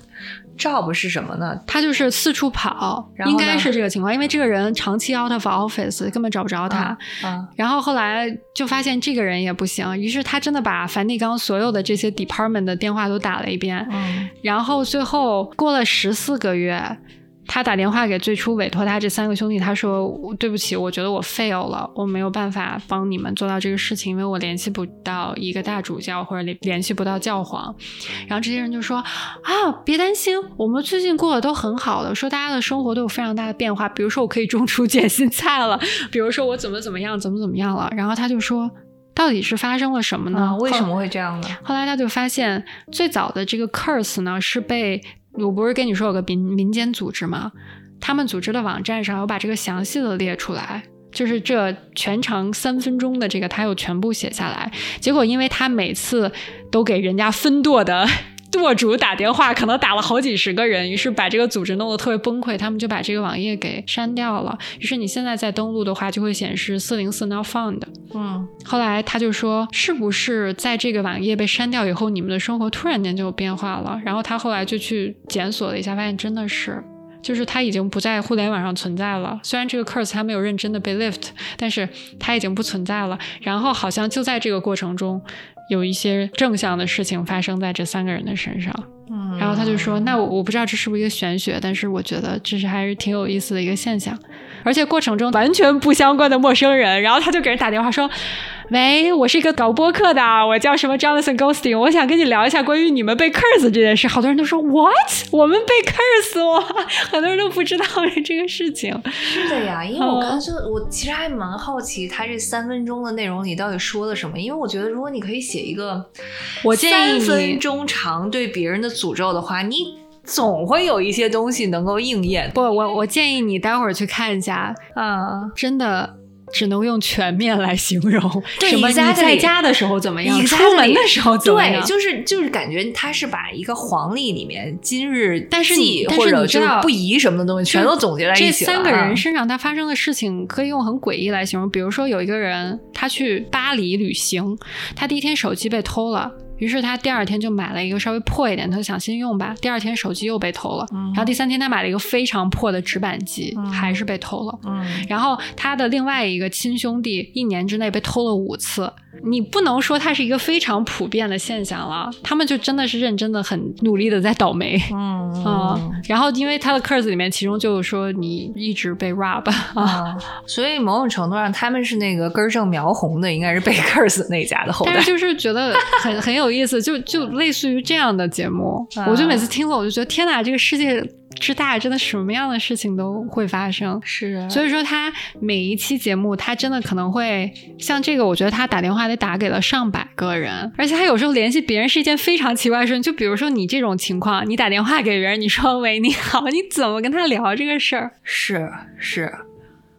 job 是什么呢？他就是四处跑，应该是这个情况，因为这个人长期 out of office，根本找不着他。然后后来就发现这个人也不行，于是他真的把梵蒂冈所有的这些 department 的电话都打了一遍。然后最后过了十四个月。他打电话给最初委托他这三个兄弟，他说：“对不起，我觉得我 fail 了，我没有办法帮你们做到这个事情，因为我联系不到一个大主教或者联联系不到教皇。”然后这些人就说：“啊，别担心，我们最近过得都很好的，说大家的生活都有非常大的变化，比如说我可以种出卷心菜了，比如说我怎么怎么样，怎么怎么样了。”然后他就说：“到底是发生了什么呢？为什么会这样呢？”后来他就发现，最早的这个 curse 呢是被。我不是跟你说有个民民间组织吗？他们组织的网站上我把这个详细的列出来，就是这全长三分钟的这个，他又全部写下来。结果因为他每次都给人家分舵的。舵主打电话，可能打了好几十个人，于是把这个组织弄得特别崩溃，他们就把这个网页给删掉了。于是你现在再登录的话，就会显示四零四 not found。嗯，后来他就说，是不是在这个网页被删掉以后，你们的生活突然间就有变化了？然后他后来就去检索了一下，发现真的是，就是他已经不在互联网上存在了。虽然这个 curse 他没有认真的被 lift，但是他已经不存在了。然后好像就在这个过程中。有一些正向的事情发生在这三个人的身上，嗯，然后他就说：“那我我不知道这是不是一个玄学，但是我觉得这是还是挺有意思的一个现象，而且过程中完全不相关的陌生人，然后他就给人打电话说。”喂，我是一个搞播客的，我叫什么 Jonathan Ghosting，我想跟你聊一下关于你们被 curse 这件事。好多人都说 What？我们被 curse 了，很多人都不知道这个事情。是的呀，因为我刚就我其实还蛮好奇，他这三分钟的内容里到底说了什么？因为我觉得如果你可以写一个我建议三分钟长对别人的诅咒的话，你总会有一些东西能够应验。不，我我建议你待会儿去看一下啊，真的。只能用全面来形容。什么？你在家的时候怎么样？你出门的时候怎么样？对，就是就是感觉他是把一个黄历里面今日但是你或者就是不宜什么的东西全都总结在一起了。这三个人身上他发生的事情可以用很诡异来形容。比如说有一个人他去巴黎旅行，他第一天手机被偷了。于是他第二天就买了一个稍微破一点，他就想先用吧。第二天手机又被偷了，然后第三天他买了一个非常破的直板机，还是被偷了。然后他的另外一个亲兄弟一年之内被偷了五次。你不能说它是一个非常普遍的现象了，他们就真的是认真的很努力的在倒霉。嗯啊，然后因为他的 curse 里面，其中就说你一直被 rob 啊，所以某种程度上他们是那个根正苗红的，应该是被 curse 那家的后代。但是就是觉得很 很有意思，就就类似于这样的节目，我就每次听了我就觉得天哪，这个世界。之大，真的什么样的事情都会发生。是，所以说他每一期节目，他真的可能会像这个，我觉得他打电话得打给了上百个人，而且他有时候联系别人是一件非常奇怪的事情。就比如说你这种情况，你打电话给别人，你说喂你好，你怎么跟他聊这个事儿？是是。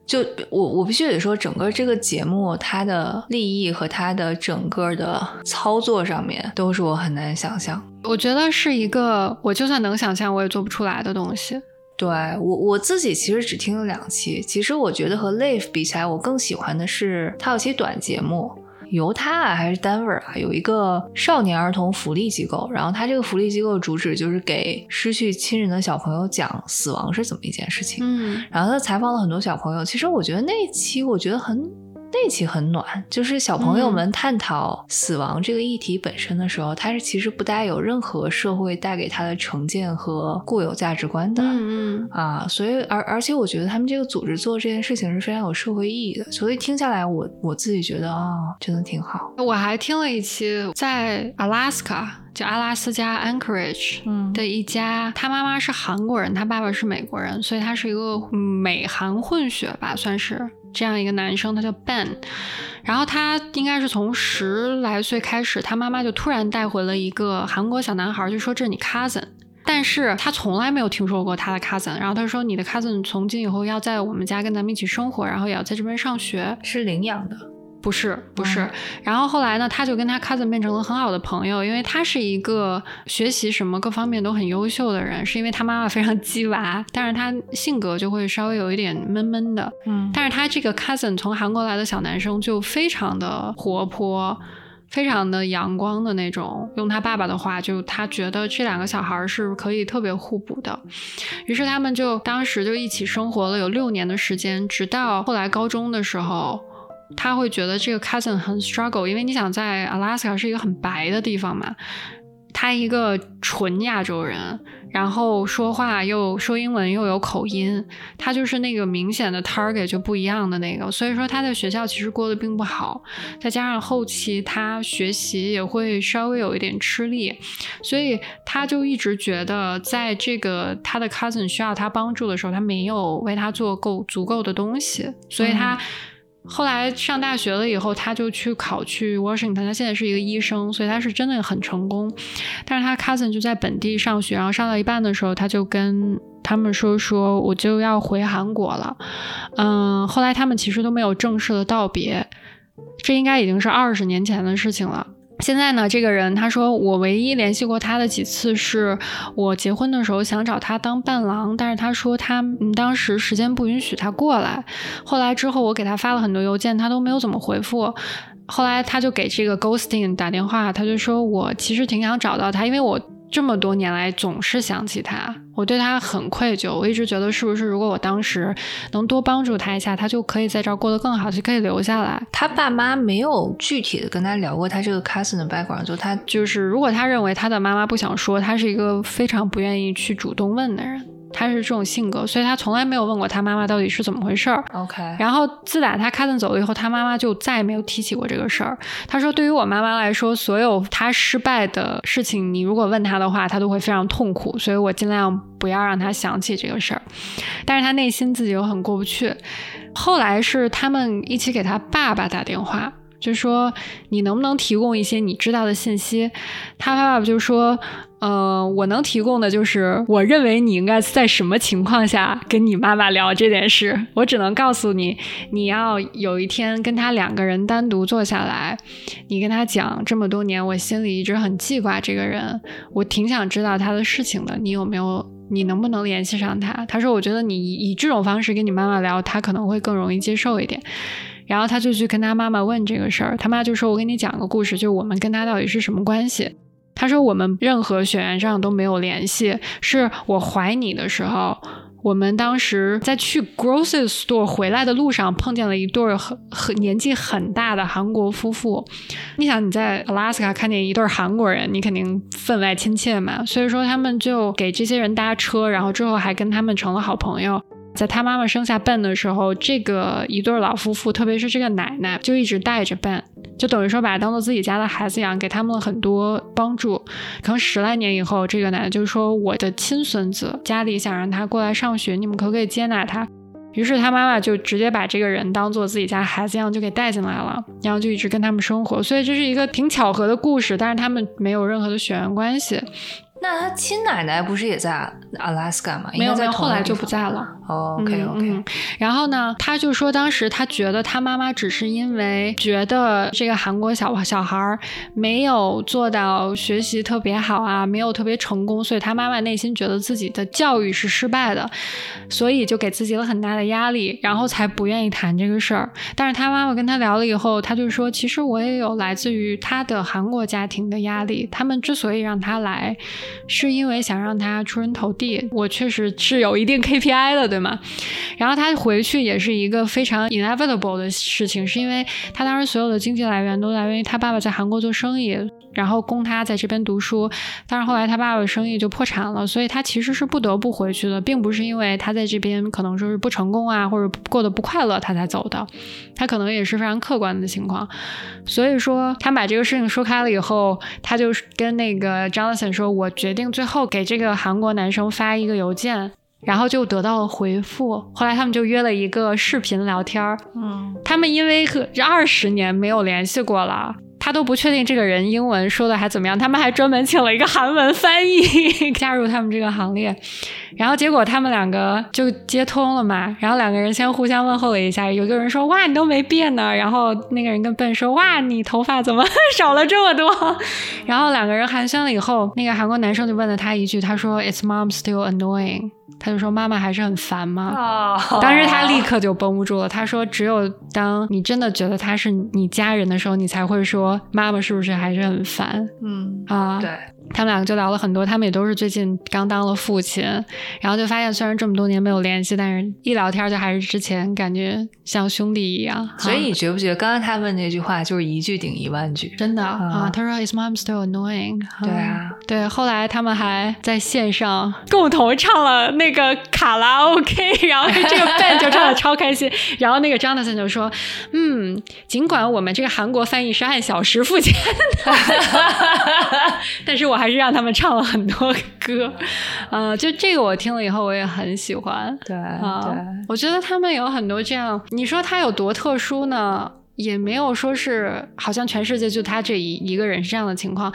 就我我必须得说，整个这个节目它的利益和它的整个的操作上面，都是我很难想象。我觉得是一个，我就算能想象，我也做不出来的东西。对我我自己其实只听了两期，其实我觉得和 Live 比起来，我更喜欢的是它有些短节目。犹他啊，还是丹佛啊，有一个少年儿童福利机构，然后他这个福利机构主旨就是给失去亲人的小朋友讲死亡是怎么一件事情。嗯，然后他采访了很多小朋友，其实我觉得那一期我觉得很。那期很暖，就是小朋友们探讨死亡这个议题本身的时候，他是其实不带有任何社会带给他的成见和固有价值观的。嗯嗯啊，所以而而且我觉得他们这个组织做这件事情是非常有社会意义的。所以听下来，我我自己觉得啊，真的挺好。我还听了一期在 Alaska，就阿拉斯加 Anchorage 的一家，他妈妈是韩国人，他爸爸是美国人，所以他是一个美韩混血吧，算是。这样一个男生，他叫 Ben，然后他应该是从十来岁开始，他妈妈就突然带回了一个韩国小男孩，就说这是你 cousin，但是他从来没有听说过他的 cousin，然后他说你的 cousin 从今以后要在我们家跟咱们一起生活，然后也要在这边上学，是领养的。不是不是，然后后来呢，他就跟他 cousin 变成了很好的朋友，因为他是一个学习什么各方面都很优秀的人，是因为他妈妈非常鸡娃，但是他性格就会稍微有一点闷闷的，嗯，但是他这个 cousin 从韩国来的小男生就非常的活泼，非常的阳光的那种，用他爸爸的话，就他觉得这两个小孩是可以特别互补的，于是他们就当时就一起生活了有六年的时间，直到后来高中的时候。他会觉得这个 cousin 很 struggle，因为你想在 Alaska 是一个很白的地方嘛，他一个纯亚洲人，然后说话又说英文又有口音，他就是那个明显的 target 就不一样的那个，所以说他在学校其实过得并不好，再加上后期他学习也会稍微有一点吃力，所以他就一直觉得在这个他的 cousin 需要他帮助的时候，他没有为他做够足够的东西，所以他。后来上大学了以后，他就去考去 Washington，他现在是一个医生，所以他是真的很成功。但是他 cousin 就在本地上学，然后上到一半的时候，他就跟他们说说我就要回韩国了。嗯，后来他们其实都没有正式的道别，这应该已经是二十年前的事情了。现在呢，这个人他说我唯一联系过他的几次是我结婚的时候想找他当伴郎，但是他说他当时时间不允许他过来。后来之后我给他发了很多邮件，他都没有怎么回复。后来他就给这个 Ghosting 打电话，他就说我其实挺想找到他，因为我。这么多年来，总是想起他，我对他很愧疚。我一直觉得，是不是如果我当时能多帮助他一下，他就可以在这儿过得更好，就可以留下来。他爸妈没有具体的跟他聊过他这个 cousin 的 background，就他就是，如果他认为他的妈妈不想说，他是一个非常不愿意去主动问的人。他是这种性格，所以他从来没有问过他妈妈到底是怎么回事儿。OK，然后自打他 cousin 走了以后，他妈妈就再也没有提起过这个事儿。他说，对于我妈妈来说，所有他失败的事情，你如果问他的话，他都会非常痛苦。所以我尽量不要让他想起这个事儿。但是他内心自己又很过不去。后来是他们一起给他爸爸打电话，就说你能不能提供一些你知道的信息？他爸爸就说。呃，我能提供的就是，我认为你应该在什么情况下跟你妈妈聊这件事。我只能告诉你，你要有一天跟他两个人单独坐下来，你跟他讲这么多年，我心里一直很记挂这个人，我挺想知道他的事情的。你有没有？你能不能联系上他？他说，我觉得你以这种方式跟你妈妈聊，他可能会更容易接受一点。然后他就去跟他妈妈问这个事儿，他妈就说：“我给你讲个故事，就我们跟他到底是什么关系。”他说：“我们任何血缘上都没有联系，是我怀你的时候，我们当时在去 grocery store 回来的路上碰见了一对很很年纪很大的韩国夫妇。你想你在 Alaska 看见一对韩国人，你肯定分外亲切嘛。所以说他们就给这些人搭车，然后之后还跟他们成了好朋友。”在他妈妈生下 Ben 的时候，这个一对老夫妇，特别是这个奶奶，就一直带着 Ben，就等于说把他当做自己家的孩子养，给他们了很多帮助。可能十来年以后，这个奶奶就说：“我的亲孙子家里想让他过来上学，你们可不可以接纳他？”于是他妈妈就直接把这个人当做自己家孩子一样就给带进来了，然后就一直跟他们生活。所以这是一个挺巧合的故事，但是他们没有任何的血缘关系。那他亲奶奶不是也在 Alaska 吗？没有，没有，后来就不在了。哦，OK，OK。然后呢，他就说当时他觉得他妈妈只是因为觉得这个韩国小小孩没有做到学习特别好啊，没有特别成功，所以他妈妈内心觉得自己的教育是失败的，所以就给自己了很大的压力，然后才不愿意谈这个事儿。但是他妈妈跟他聊了以后，他就说，其实我也有来自于他的韩国家庭的压力，他们之所以让他来。是因为想让他出人头地，我确实是有一定 KPI 的，对吗？然后他回去也是一个非常 inevitable 的事情，是因为他当时所有的经济来源都来源于他爸爸在韩国做生意。然后供他在这边读书，但是后来他爸爸生意就破产了，所以他其实是不得不回去的，并不是因为他在这边可能说是不成功啊，或者过得不快乐他才走的，他可能也是非常客观的情况。所以说他把这个事情说开了以后，他就跟那个 Jonathan 说：“我决定最后给这个韩国男生发一个邮件，然后就得到了回复。后来他们就约了一个视频聊天儿，嗯，他们因为和二十年没有联系过了。”他都不确定这个人英文说的还怎么样，他们还专门请了一个韩文翻译。加入他们这个行列，然后结果他们两个就接通了嘛，然后两个人先互相问候了一下，有个人说哇你都没变呢，然后那个人跟笨说哇你头发怎么少了这么多，然后两个人寒暄了以后，那个韩国男生就问了他一句，他说 It's mom still annoying？他就说妈妈还是很烦吗？当时他立刻就绷不住了，他说只有当你真的觉得他是你家人的时候，你才会说妈妈是不是还是很烦？嗯啊，对。他们两个就聊了很多，他们也都是最近刚当了父亲，然后就发现虽然这么多年没有联系，但是一聊天就还是之前感觉像兄弟一样。所以你觉不觉得刚刚他问那句话就是一句顶一万句？真的啊，他说 Is mom still annoying？对啊，对。后来他们还在线上共同唱了那个卡拉 OK，然后这个 Ben 就唱的超开心，然后那个 Jonathan 就说：“嗯，尽管我们这个韩国翻译是按小时付钱的，但是我。”我还是让他们唱了很多歌。呃，就这个我听了以后我也很喜欢。对我觉得他们有很多这样，你说他有多特殊呢？也没有说是好像全世界就他这一一个人是这样的情况，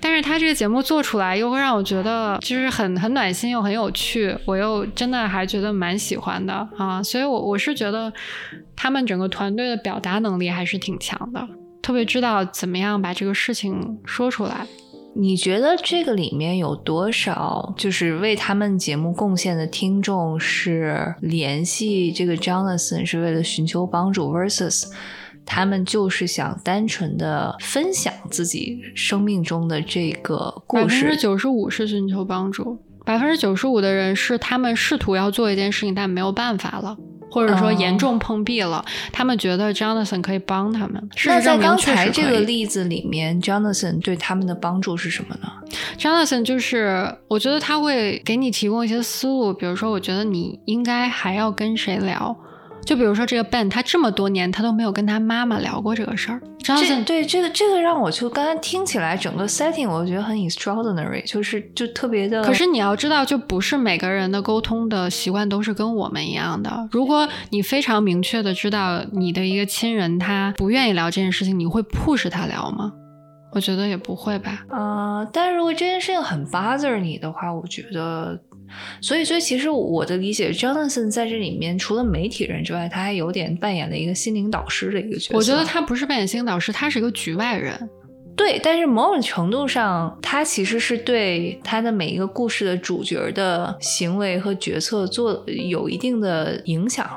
但是他这个节目做出来又会让我觉得就是很很暖心又很有趣，我又真的还觉得蛮喜欢的啊，所以我我是觉得他们整个团队的表达能力还是挺强的，特别知道怎么样把这个事情说出来。你觉得这个里面有多少就是为他们节目贡献的听众是联系这个 Jonathan 是为了寻求帮助，versus 他们就是想单纯的分享自己生命中的这个故事百分之？九十五是寻求帮助，百分之九十五的人是他们试图要做一件事情，但没有办法了，或者说哦严重碰壁了，他们觉得 Jonathan 可以帮他们。那在刚才这个例子里面，Jonathan 对他们的帮助是什么呢？Jonathan 就是，我觉得他会给你提供一些思路，比如说，我觉得你应该还要跟谁聊。就比如说这个 Ben，他这么多年他都没有跟他妈妈聊过这个事儿。对这个这个让我就刚才听起来整个 setting 我觉得很 extraordinary，就是就特别的。可是你要知道，就不是每个人的沟通的习惯都是跟我们一样的。如果你非常明确的知道你的一个亲人他不愿意聊这件事情，你会 push 他聊吗？我觉得也不会吧。呃，但是如果这件事情很 bother 你的话，我觉得，所以所以其实我的理解，Jonathan 在这里面除了媒体人之外，他还有点扮演了一个心灵导师的一个角色。我觉得他不是扮演心灵导师，他是一个局外人。对，但是某种程度上，他其实是对他的每一个故事的主角的行为和决策做有一定的影响。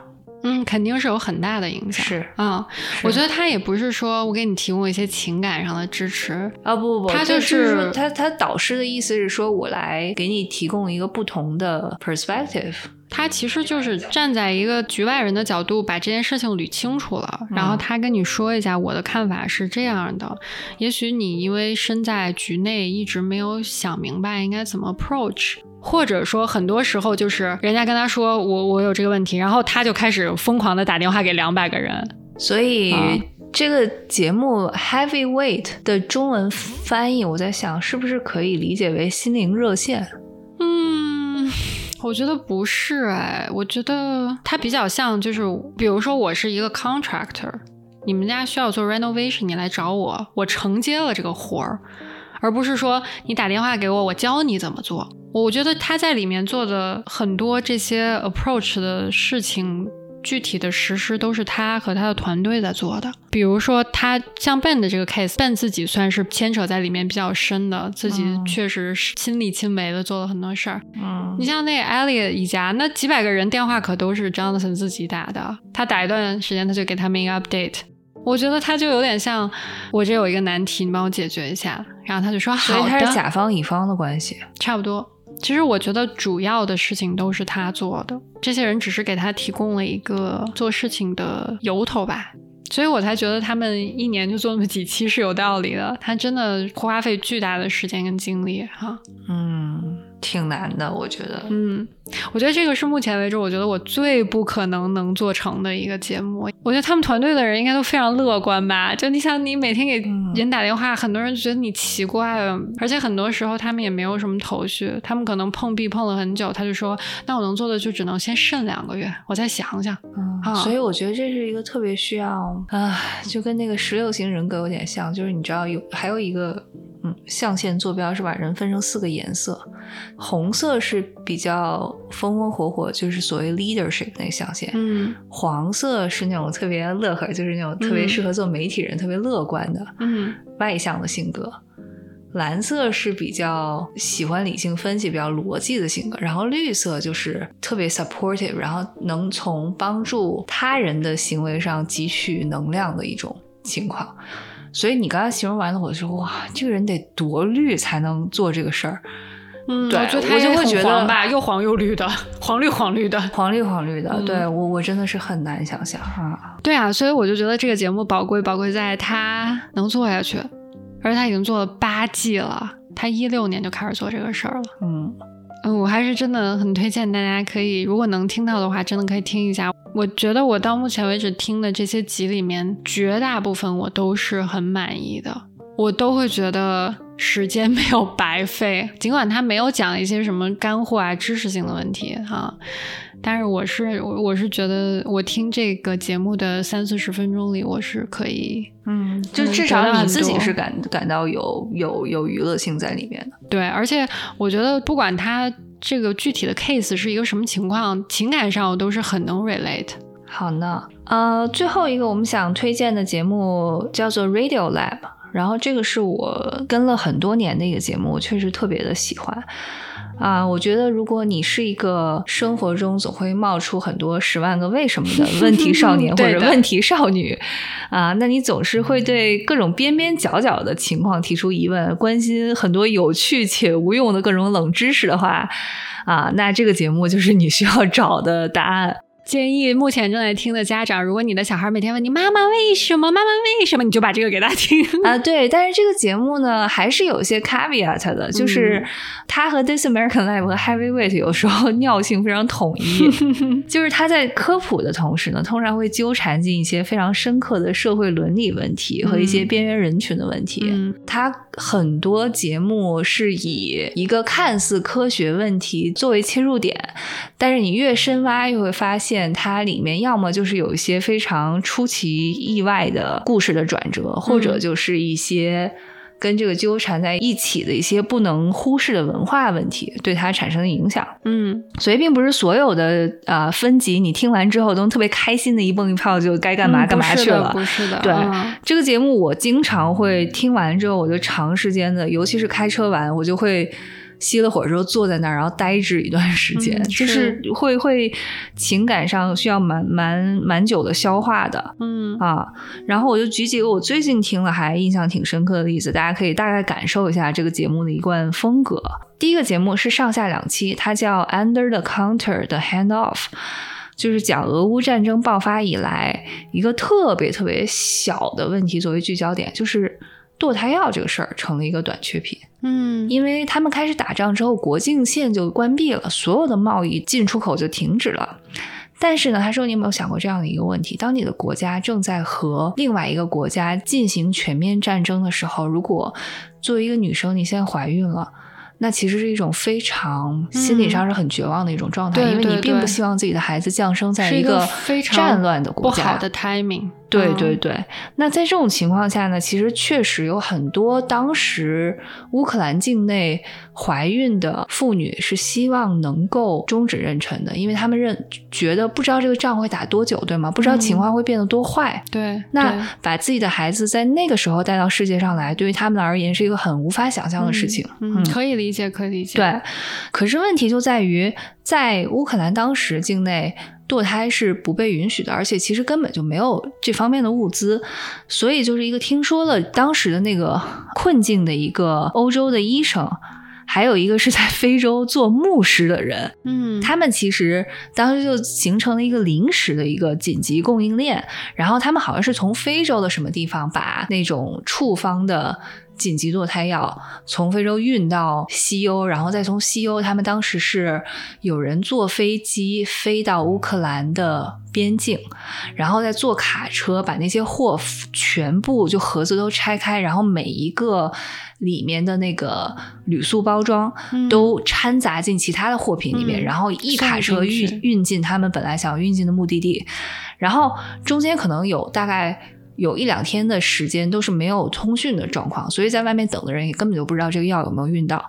嗯，肯定是有很大的影响。是啊、是我觉得他也不是说我给你提供一些情感上的支持，啊不不不，他就就是说他他导师的意思是说我来给你提供一个不同的 perspective。他其实就是站在一个局外人的角度，把这件事情捋清楚了，然后他跟你说一下我的看法是这样的。也许你因为身在局内，一直没有想明白应该怎么 approach。或者说，很多时候就是人家跟他说我我有这个问题，然后他就开始疯狂的打电话给两百个人。所以、啊这个节目 Heavyweight 的中文翻译，我在想是不是可以理解为心灵热线？嗯，我觉得不是哎，我觉得它比较像，就是比如说我是一个 contractor，你们家需要做 renovation，你来找我，我承接了这个活儿，而不是说你打电话给我，我教你怎么做。我觉得他在里面做的很多这些 approach 的事情。具体的实施都是他和他的团队在做的，比如说他像 Ben 的这个 case，Ben 自己算是牵扯在里面比较深的，自己嗯确实是亲力亲为的做了很多事儿。嗯你像那个 Elliot 一家，那几百个人电话可都是 Jonathan 自己打的，他打一段时间他就给他们一个 update。我觉得他就有点像我这有一个难题，你帮我解决一下，然后他就说所以好的，它是甲方乙方的关系。差不多。其实我觉得主要的事情都是他做的，这些人只是给他提供了一个做事情的由头吧。所以我才觉得他们一年就做那么几期是有道理的。他真的花费巨大的时间跟精力哈。嗯，挺难的，我觉得。嗯，我觉得这个是目前为止我觉得我最不可能能做成的一个节目。我觉得他们团队的人应该都非常乐观吧？就你想，你每天给嗯人打电话，很多人觉得你奇怪，而且很多时候他们也没有什么头绪，他们可能碰壁碰了很久，他就说，那我能做的就只能先慎两个月，我再想想。嗯，啊所以我觉得这是一个特别需要啊，就跟那个十六型人格有点像，就是你知道有还有一个嗯象限坐标是把人分成四个颜色，红色是比较风风火火，就是所谓 leadership 那个象限，嗯。黄色是那种特别乐呵，就是那种特别嗯适合做媒体人、特别乐观的嗯。外向的性格。蓝色是比较喜欢理性分析、比较逻辑的性格，然后绿色就是特别 supportive，然后能从帮助他人的行为上汲取能量的一种情况。所以你刚才形容完了，我就说哇，这个人得多绿才能做这个事儿，嗯，对我觉得他就也会觉得吧，又黄又绿的，黄绿黄绿的。黄绿黄绿的。嗯对我我真的是很难想象啊。对啊，所以我就觉得这个节目宝贵，宝贵在它能做下去，而且他已经做了八季了，他一六年就开始做这个事儿了。嗯我还是真的很推荐大家可以，如果能听到的话，真的可以听一下。我觉得我到目前为止听的这些集里面，绝大部分我都是很满意的，我都会觉得时间 没有白费。尽管他没有讲一些什么干货啊、知识性的问题哈，但是我是我我是觉得我听这个节目的三四十分钟里，我是可以，嗯，就至少你自己是感感到有有有娱乐性在里面的。对，而且我觉得不管他这个具体的 case 是一个什么情况，情感上我都是很能 relate。好呢，呃，最后一个我们想推荐的节目叫做 Radio Lab，然后这个是我跟了很多年的一个节目，我确实特别的喜欢。啊，我觉得如果你是一个生活中总会冒出很多十万个为什么的 问题少年或者问题少女，啊，那你总是会对各种边边角角的情况提出疑问，关心很多有趣且无用的各种冷知识的话，啊，那这个节目就是你需要找的答案。建议目前正在听的家长，如果你的小孩每天问你妈妈为什么，妈妈为什么，你就把这个给他听。啊。对，但是这个节目呢，还是有些 caveat 的，就是它和 This American Life 和 Heavyweight 有时候 尿性非常统一，就是他在科普的同时呢，通常会纠缠进一些非常深刻的社会伦理问题和一些边缘人群的问题。他很多节目是以一个看似科学问题作为切入点，但是你越深挖，又会发现。它里面要么就是有一些非常出奇意外的故事的转折，或者就是一些跟这个纠缠在一起的一些不能忽视的文化问题对它产生的影响。嗯，所以并不是所有的呃分级你听完之后都特别开心的一蹦一跳就该干嘛干嘛去了。不是的，对这个节目我经常会听完之后我就长时间的，尤其是开车完我就会。熄了火之后，坐在那儿，然后呆滞一段时间，就是会会情感上需要蛮蛮蛮久的消化的，嗯啊。然后我就举几个我最近听了还印象挺深刻的例子，大家可以大概感受一下这个节目的一贯风格。第一个节目是上下两期，它叫《Under the Counter 的 Handoff》，就是讲俄乌战争爆发以来一个特别特别小的问题作为聚焦点，就是。堕胎药这个事儿成了一个短缺品，嗯，因为他们开始打仗之后，国境线就关闭了，所有的贸易进出口就停止了。但是呢，他说你有没有想过这样的一个问题：当你的国家正在和另外一个国家进行全面战争的时候，如果作为一个女生你现在怀孕了。那其实是一种非常心理上是很绝望的一种状态，因为你并不希望自己的孩子降生在一个非常战乱的国家，不好的 timing。对对对。那在这种情况下呢，其实确实有很多当时乌克兰境内怀孕的妇女是希望能够终止妊娠的，因为他们认觉得不知道这个仗会打多久，对吗？不知道情况会变得多坏。对。那把自己的孩子在那个时候带到世界上来，对于他们而言是一个很无法想象的事情。嗯，可以理。理解可以理解，对。可是问题就在于，在乌克兰当时境内堕胎是不被允许的，而且其实根本就没有这方面的物资，所以就是一个听说了当时的那个困境的一个欧洲的医生，还有一个是在非洲做牧师的人，嗯，他们其实当时就形成了一个临时的一个紧急供应链，然后他们好像是从非洲的什么地方把那种处方的。紧急堕胎药从非洲运到西欧，然后再从西欧，他们当时是有人坐飞机飞到乌克兰的边境，然后再坐卡车把那些货全部就盒子都拆开，然后每一个里面的那个铝塑包装都掺杂进其他的货品里面，然后一卡车运运进他们本来想要运进的目的地，然后中间可能有大概。有一两天的时间都是没有通讯的状况，所以在外面等的人也根本就不知道这个药有没有运到。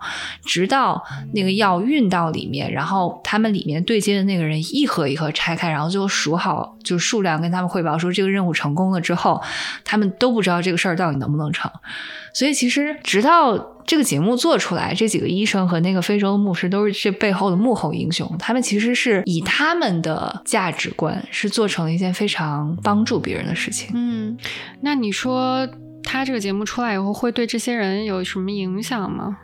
直到那个药运到里面，然后他们里面对接的那个人一盒一盒拆开，然后最后数好就数量，跟他们汇报说这个任务成功了之后，他们都不知道这个事儿到底能不能成。所以其实直到。这个节目做出来，这几个医生和那个非洲牧师都是这背后的幕后英雄。他们其实是以他们的价值观，是做成了一件非常帮助别人的事情。嗯，那你说他这个节目出来以后，会对这些人有什么影响吗？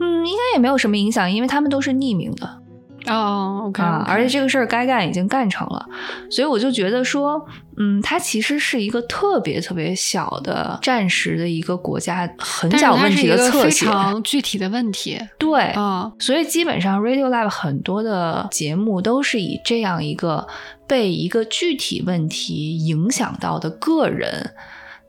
嗯，应该也没有什么影响，因为他们都是匿名的。哦，OK，而且这个事儿该干已经干成了，所以我就觉得说，嗯，它其实是一个特别特别小的暂时的一个国家很小问题的侧写，非常具体的问题。对，啊，所以基本上 Radio Lab 很多的节目都是以这样一个被一个具体问题影响到的个人。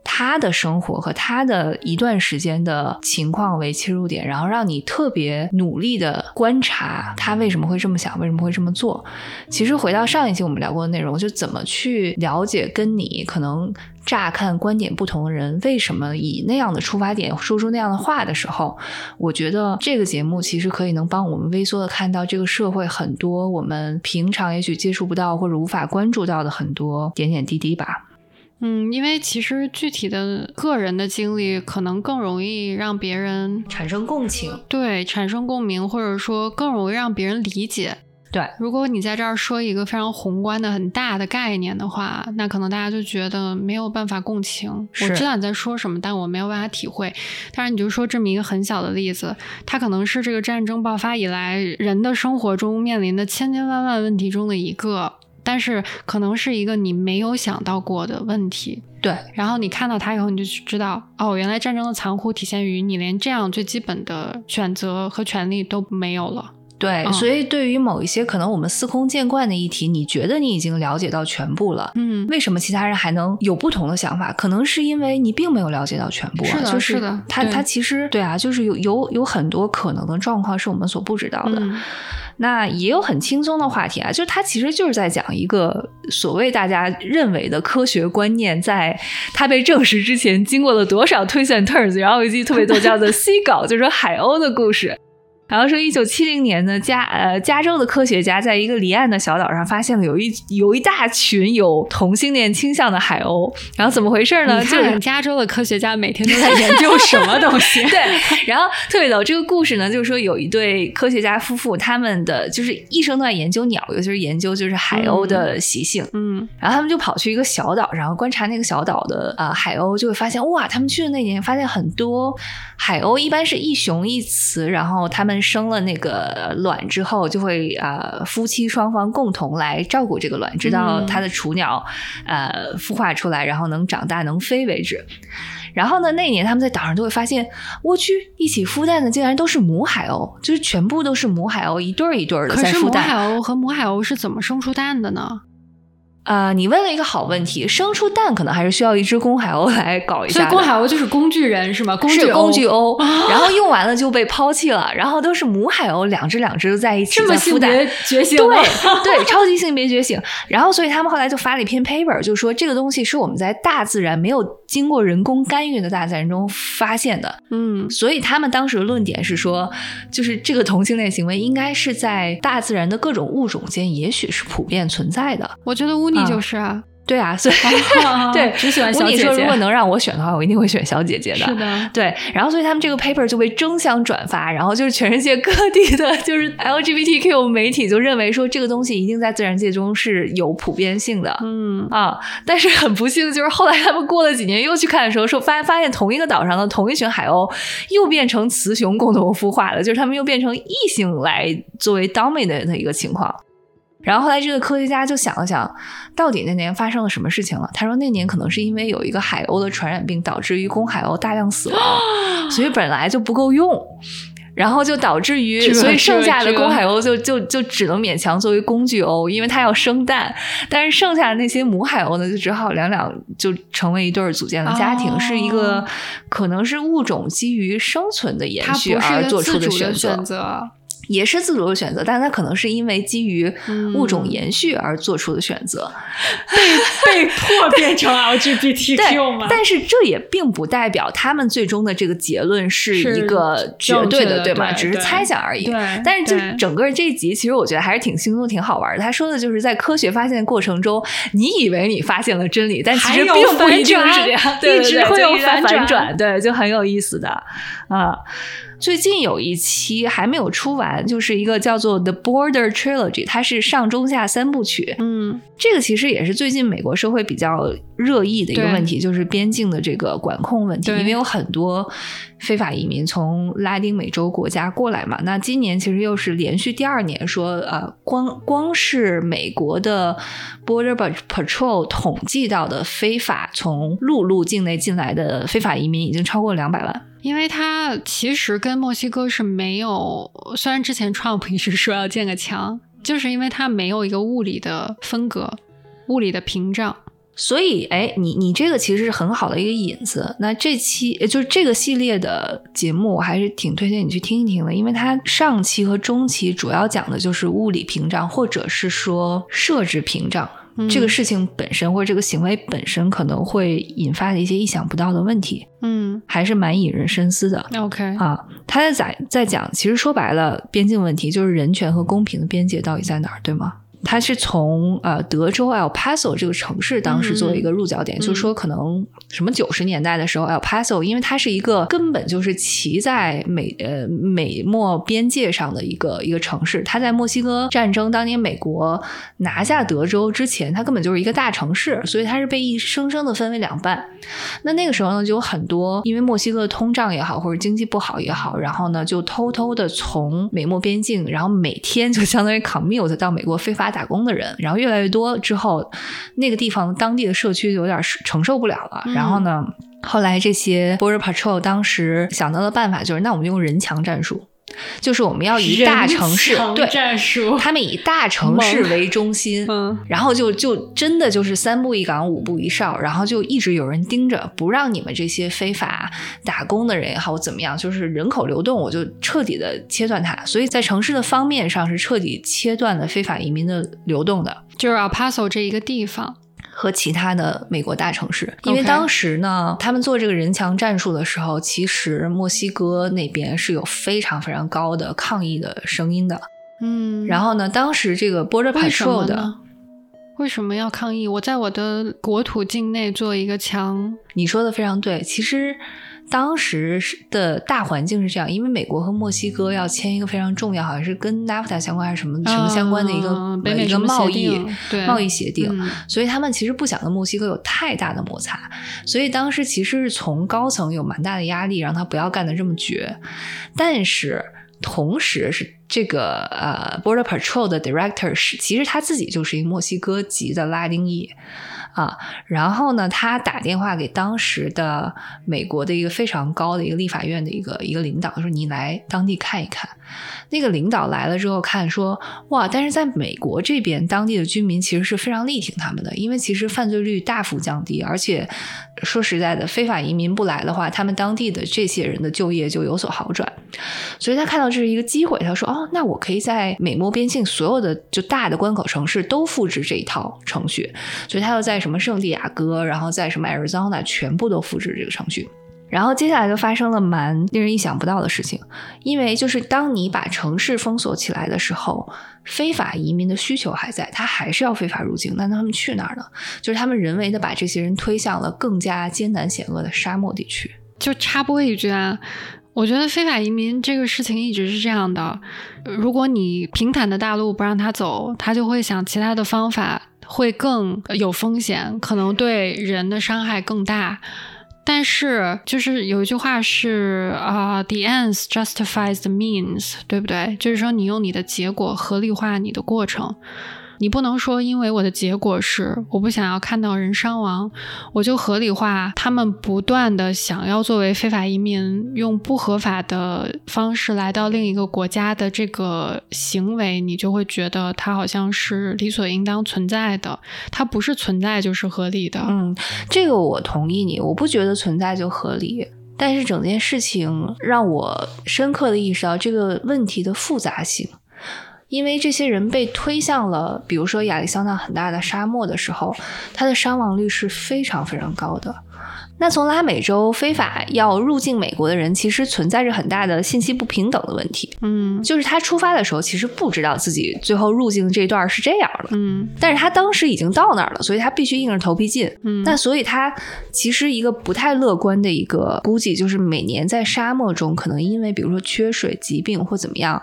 他的生活和他的一段时间的情况为切入点，然后让你特别努力的观察他为什么会这么想，为什么会这么做。其实回到上一期我们聊过的内容，就怎么去了解跟你可能乍看观点不同的人为什么以那样的出发点说出那样的话的时候，我觉得这个节目其实可以能帮我们微缩的看到这个社会很多我们平常也许接触不到或者无法关注到的很多点点滴滴吧。嗯，因为其实具体的个人的经历可能更容易让别人产生共情，对，产生共鸣，或者说更容易让别人理解。对，如果你在这儿说一个非常宏观的、很大的概念的话，那可能大家就觉得没有办法共情。我知道你在说什么，但我没有办法体会。但是你就说这么一个很小的例子，它可能是这个战争爆发以来人的生活中面临的千千万万问题中的一个。但是可能是一个你没有想到过的问题，对。然后你看到它以后，你就知道，哦，原来战争的残酷体现于你连这样最基本的选择和权利都没有了。对，所以对于某一些可能我们司空见惯的议题，你觉得你已经了解到全部了，嗯，为什么其他人还能有不同的想法？可能是因为你并没有了解到全部，是的，是的。他他其实对啊，就是有有有很多可能的状况是我们所不知道的。那也有很轻松的话题啊，就是他其实就是在讲一个所谓大家认为的科学观念，在它被证实之前，经过了多少推算 turns 然后有一句特别逗叫做 “C 稿”，就是海鸥的故事。然后说，一九七零年呢，加呃加州的科学家在一个离岸的小岛上发现了有一有一大群有同性恋倾向的海鸥。然后怎么回事呢？就是加州的科学家每天都 在研究什么东西？对。然后特别逗，这个故事呢，就是说有一对科学家夫妇，他们的就是一生都在研究鸟，尤其是研究就是海鸥的习性。嗯。然后他们就跑去一个小岛，然后观察那个小岛的呃海鸥，就会发现哇，他们去的那年发现很多海鸥，一般是一雄一雌，然后他们。生了那个卵之后，就会呃夫妻双方共同来照顾这个卵，直到它的雏鸟呃孵化出来，然后能长大能飞为止。然后呢，那年他们在岛上都会发现，我去，一起孵蛋的竟然都是母海鸥，就是全部都是母海鸥，一对儿一对儿的在孵蛋。母海鸥和母海鸥是怎么生出蛋的呢？啊，你问了一个好问题。生出蛋可能还是需要一只公海鸥来搞一下。所以公海鸥就是工具人是吗？是工具鸥，然后用完了就被抛弃了。然后都是母海鸥，两只两只在一起在孵蛋。觉醒，对对，超级性别觉醒。然后所以他们后来就发了一篇 paper，就说这个东西是我们在大自然没有经过人工干预的大自然中发现的。嗯，所以他们当时的论点是说，就是这个同性恋行为应该是在大自然的各种物种间，也许是普遍存在的。我觉得乌。你就是啊，对啊，所以 对只喜欢小姐姐。说如果能让我选的话，我一定会选小姐姐的。是的，对。然后所以他们这个 paper 就被争相转发，然后就是全世界各地的，就是 LGBTQ 媒体就认为说这个东西一定在自然界中是有普遍性的。嗯啊，但是很不幸，就是后来他们过了几年又去看的时候，说发发现同一个岛上的同一群海鸥又变成雌雄共同孵化了，就是他们又变成异性来作为 dominant 的一个情况。然后后来这个科学家就想了想，到底那年发生了什么事情了？他说那年可能是因为有一个海鸥的传染病，导致于公海鸥大量死亡，所以本来就不够用，然后就导致于，所以剩下的公海鸥就就就只能勉强作为工具鸥，因为它要生蛋。但是剩下的那些母海鸥呢，就只好两两就成为一对儿，组建了家庭，是一个可能是物种基于生存的延续而做出的选择。也是自主的选择，但是它可能是因为基于物种延续而做出的选择，被被迫变成 LGBTQ 吗？但是这也并不代表他们最终的这个结论是一个绝对的，对吗？只是猜想而已。对，但是就整个这一集，其实我觉得还是挺轻松、挺好玩的。他说的就是在科学发现的过程中，你以为你发现了真理，但其实并不一定是这样，一直会有反转，对，就很有意思的啊。最近有一期还没有出完，就是一个叫做《The Border Trilogy》，它是上中下三部曲。嗯，这个其实也是最近美国社会比较热议的一个问题，就是边境的这个管控问题，因为有很多非法移民从拉丁美洲国家过来嘛。那今年其实又是连续第二年说，呃，光光是美国的 Border Patrol 统计到的非法从陆路境内进来的非法移民已经超过两百万。因为它其实跟墨西哥是没有，虽然之前 Trump 一直说要建个墙，就是因为它没有一个物理的分隔、物理的屏障。所以，哎，你你这个其实是很好的一个引子。那这期就是这个系列的节目，我还是挺推荐你去听一听的，因为它上期和中期主要讲的就是物理屏障，或者是说设置屏障这个事情本身，或者这个行为本身可能会引发的一些意想不到的问题。嗯，还是蛮引人深思的。OK，啊，他在在在讲，其实说白了，边境问题就是人权和公平的边界到底在哪儿，对吗？他是从呃德州 El Paso 这个城市当时作为一个入脚点，嗯就是说可能什么九十年代的时候，El Paso 因为它是一个根本就是骑在美呃美墨边界上的一个一个城市，它在墨西哥战争当年美国拿下德州之前，它根本就是一个大城市，所以它是被一生生的分为两半。那那个时候呢，就有很多因为墨西哥的通胀也好，或者经济不好也好，然后呢就偷偷的从美墨边境，然后每天就相当于 commute 到美国非法打工的人，然后越来越多之后，那个地方当地的社区就有点承受不了了，嗯然后呢。后来这些 Border Patrol 当时想到的办法就是，那我们用人墙战术，就是我们要以大城市对战术，他们以大城市为中心，嗯然后就就真的就是三步一岗，五步一哨，然后就一直有人盯着，不让你们这些非法打工的人也好怎么样，就是人口流动，我就彻底的切断它。所以在城市的方面上是彻底切断了非法移民的流动的。就是 El Paso 这一个地方。和其他的美国大城市，因为当时呢他们做这个人墙战术的时候，其实墨西哥那边是有非常非常高的抗议的声音的。嗯，然后呢，当时这个 Border Patrol 的，为什么要抗议？我在我的国土境内做一个墙，你说的非常对。其实当时是的大环境是这样，因为美国和墨西哥要签一个非常重要，好像是跟 NAFTA 相关还是什么、什么相关的一个一个贸易贸易协定。嗯所以他们其实不想跟墨西哥有太大的摩擦，所以当时其实是从高层有蛮大的压力，让他不要干的这么绝。但是同时是这个呃 Border Patrol 的 Director 是其实他自己就是一个墨西哥籍的拉丁裔。啊，然后呢，他打电话给当时的美国的一个非常高的一个立法院的一个一个领导，说你来当地看一看。那个领导来了之后看说，哇，但是在美国这边，当地的居民其实是非常力挺他们的，因为其实犯罪率大幅降低，而且说实在的，非法移民不来的话，他们当地的这些人的就业就有所好转。所以他看到这是一个机会，他说，哦，那我可以在美墨边境所有的就大的关口城市都复制这一套程序，所以他要在什么圣地亚哥，然后在什么 Arizona 全部都复制这个程序。然后接下来就发生了蛮令人意想不到的事情，因为就是当你把城市封锁起来的时候，非法移民的需求还在，他还是要非法入境，那他们去哪儿呢？就是他们人为的把这些人推向了更加艰难险恶的沙漠地区。就插播一句啊，我觉得非法移民这个事情一直是这样的。如果你平坦的大陆不让他走，他就会想其他的方法会更有风险，可能对人的伤害更大。但是，就是有一句话是啊、t h e ends justifies the means，对不对？就是说，你用你的结果合理化你的过程。你不能说，因为我的结果是我不想要看到人伤亡，我就合理化他们不断的想要作为非法移民，用不合法的方式来到另一个国家的这个行为，你就会觉得它好像是理所应当存在的，它不是存在就是合理的。嗯，这个我同意你，我不觉得存在就合理。但是整件事情让我深刻的意识到这个问题的复杂性，因为这些人被推向了，比如说亚利桑那很大的沙漠的时候，他的伤亡率是非常非常高的。那从拉美洲非法要入境美国的人，其实存在着很大的信息不平等的问题。嗯就是他出发的时候，其实不知道自己最后入境的这一段是这样的，嗯但是他当时已经到那儿了，所以他必须硬着头皮进。嗯，那所以他其实一个不太乐观的一个估计，就是每年在沙漠中，可能因为比如说缺水、疾病或怎么样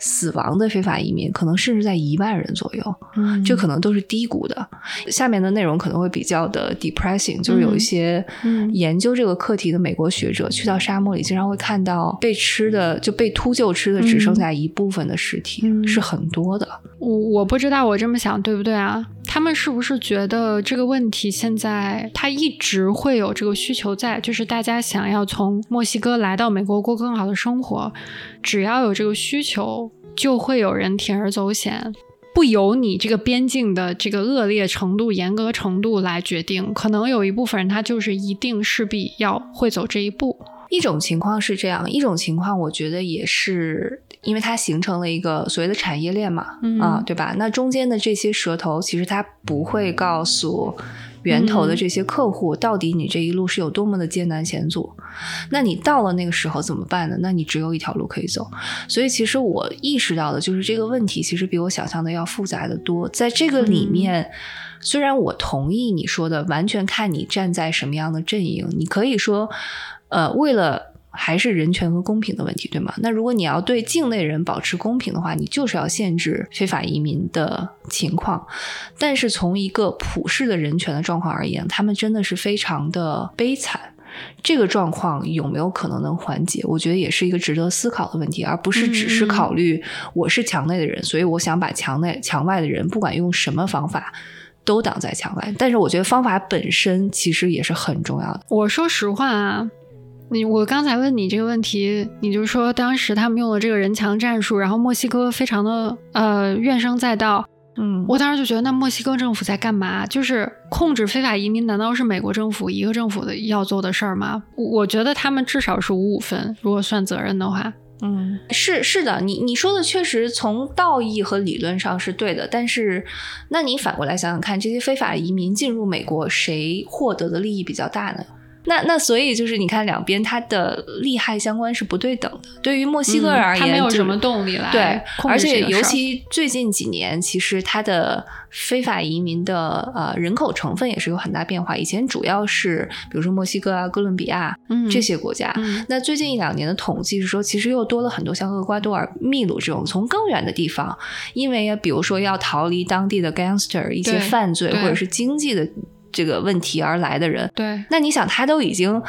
死亡的非法移民，可能甚至在一万人左右，嗯这可能都是低估的。下面的内容可能会比较的 depressing，就是有一些嗯研究这个课题的美国学者去到沙漠里，经常会看到被吃的就被秃鹫吃的只剩下一部分的尸体，嗯是很多的。我我不知道我这么想对不对啊？他们是不是觉得这个问题现在它一直会有这个需求在，就是大家想要从墨西哥来到美国过更好的生活，只要有这个需求，就会有人铤而走险。不由你这个边境的这个恶劣程度、严格程度来决定，可能有一部分人他就是一定势必要会走这一步。一种情况是这样，一种情况我觉得也是因为它形成了一个所谓的产业链嘛，啊，对吧？那中间的这些蛇头其实它不会告诉源头的这些客户，到底你这一路是有多么的艰难险阻。那你到了那个时候怎么办呢？那你只有一条路可以走。所以其实我意识到的就是这个问题其实比我想象的要复杂的多。在这个里面，虽然我同意你说的，完全看你站在什么样的阵营，你可以说。呃，为了还是人权和公平的问题，对吗？那如果你要对境内人保持公平的话，你就是要限制非法移民的情况。但是从一个普世的人权的状况而言，他们真的是非常的悲惨。这个状况有没有可能能缓解？我觉得也是一个值得思考的问题，而不是只是考虑我是墙内的人，所以我想把墙内墙外的人不管用什么方法都挡在墙外。但是我觉得方法本身其实也是很重要的。我说实话啊。你我刚才问你这个问题，你就说当时他们用了这个人墙战术，然后墨西哥非常的呃怨声载道，嗯，我当时就觉得那墨西哥政府在干嘛？就是控制非法移民，难道是美国政府一个政府的要做的事儿吗？我觉得他们至少是五五分，如果算责任的话，嗯，是是的，你你说的确实从道义和理论上是对的，但是那你反过来想想看，这些非法移民进入美国，谁获得的利益比较大呢？那那所以就是你看两边它的利害相关是不对等的。对于墨西哥人而言，他没有什么动力来对，而且尤其最近几年，其实它的非法移民的呃人口成分也是有很大变化。以前主要是比如说墨西哥啊、哥伦比亚这些国家，那最近一两年的统计是说，其实又多了很多像厄瓜多尔、秘鲁这种从更远的地方，因为比如说要逃离当地的 gangster 一些犯罪或者是经济的。这个问题而来的人，对，那你想，他都已经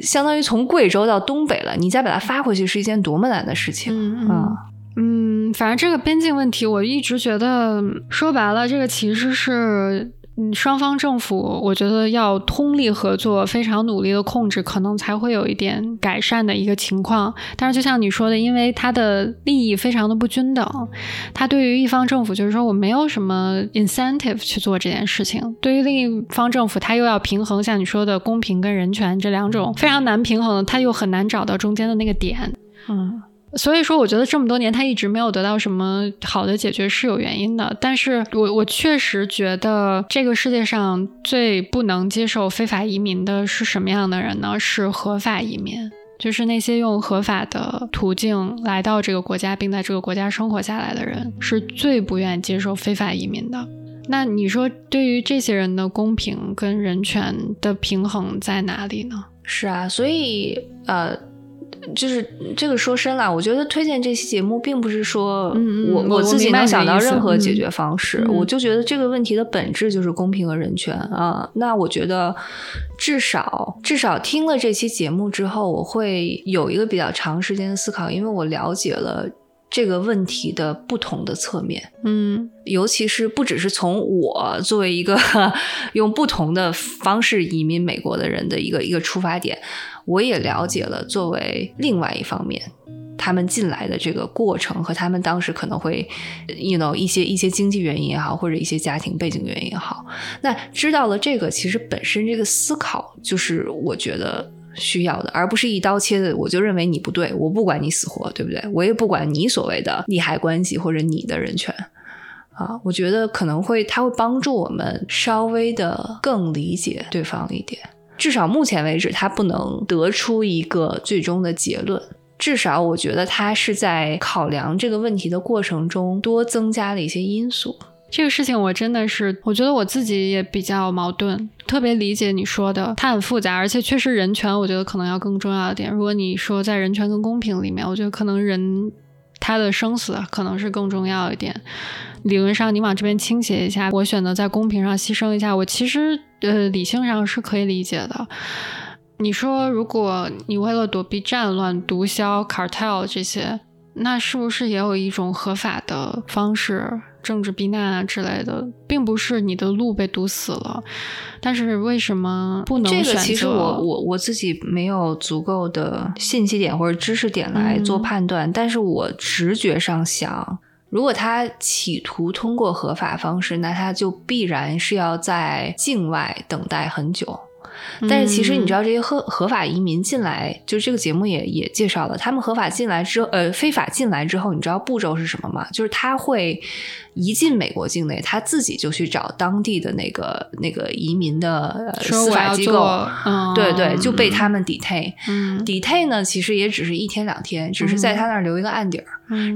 相当于从贵州到东北了，你再把他发回去，是一件多么难的事情啊！嗯，反正这个边境问题，我一直觉得，说白了，这个其实是。双方政府我觉得要通力合作，非常努力的控制，可能才会有一点改善的一个情况。但是就像你说的，因为它的利益非常的不均等，它对于一方政府就是说我没有什么 incentive 去做这件事情，对于另一方政府，他又要平衡像你说的公平跟人权这两种非常难平衡，他又很难找到中间的那个点。嗯。所以说，我觉得这么多年他一直没有得到什么好的解决是有原因的。但是我我确实觉得这个世界上最不能接受非法移民的是什么样的人呢？是合法移民，就是那些用合法的途径来到这个国家并在这个国家生活下来的人，是最不愿意接受非法移民的。那你说，对于这些人的公平跟人权的平衡在哪里呢？是啊，所以呃。就是这个说深了，我觉得推荐这期节目，并不是说我我自己能想到任何解决方式，我就觉得这个问题的本质就是公平和人权啊。那我觉得至少至少听了这期节目之后，我会有一个比较长时间的思考，因为我了解了这个问题的不同的侧面，嗯，尤其是不只是从我作为一个 用不同的方式移民美国的人的一个一个出发点。我也了解了，作为另外一方面，他们进来的这个过程和他们当时可能会，you know 一些一些经济原因也好，或者一些家庭背景原因也好，那知道了这个，其实本身这个思考就是我觉得需要的，而不是一刀切的，我就认为你不对，我不管你死活，对不对？我也不管你所谓的利害关系或者你的人权啊，我觉得可能会他会帮助我们稍微的更理解对方一点。至少目前为止，他不能得出一个最终的结论。至少我觉得他是在考量这个问题的过程中多增加了一些因素。这个事情我真的是，我觉得我自己也比较矛盾。特别理解你说的，它很复杂，而且确实人权，我觉得可能要更重要一点。如果你说在人权跟公平里面，我觉得可能人他的生死可能是更重要一点。理论上，你往这边倾斜一下，我选择在公平上牺牲一下，我其实呃理性上是可以理解的。你说，如果你为了躲避战乱、毒枭、cartel 这些，那是不是也有一种合法的方式，政治避难啊之类的，并不是你的路被堵死了，但是为什么不能选择？这个其实我我我自己没有足够的信息点或者知识点来做判断，但是我直觉上想。如果他企图通过合法方式，那他就必然是要在境外等待很久。但是其实你知道，这些合合法移民进来，就是这个节目也也介绍了，他们合法进来之后，呃，非法进来之后，你知道步骤是什么吗？就是他会一进美国境内，他自己就去找当地的那个那个移民的司法机构，对对，就被他们 detain。detain 呢，其实也只是一天两天，只是在他那儿留一个案底儿。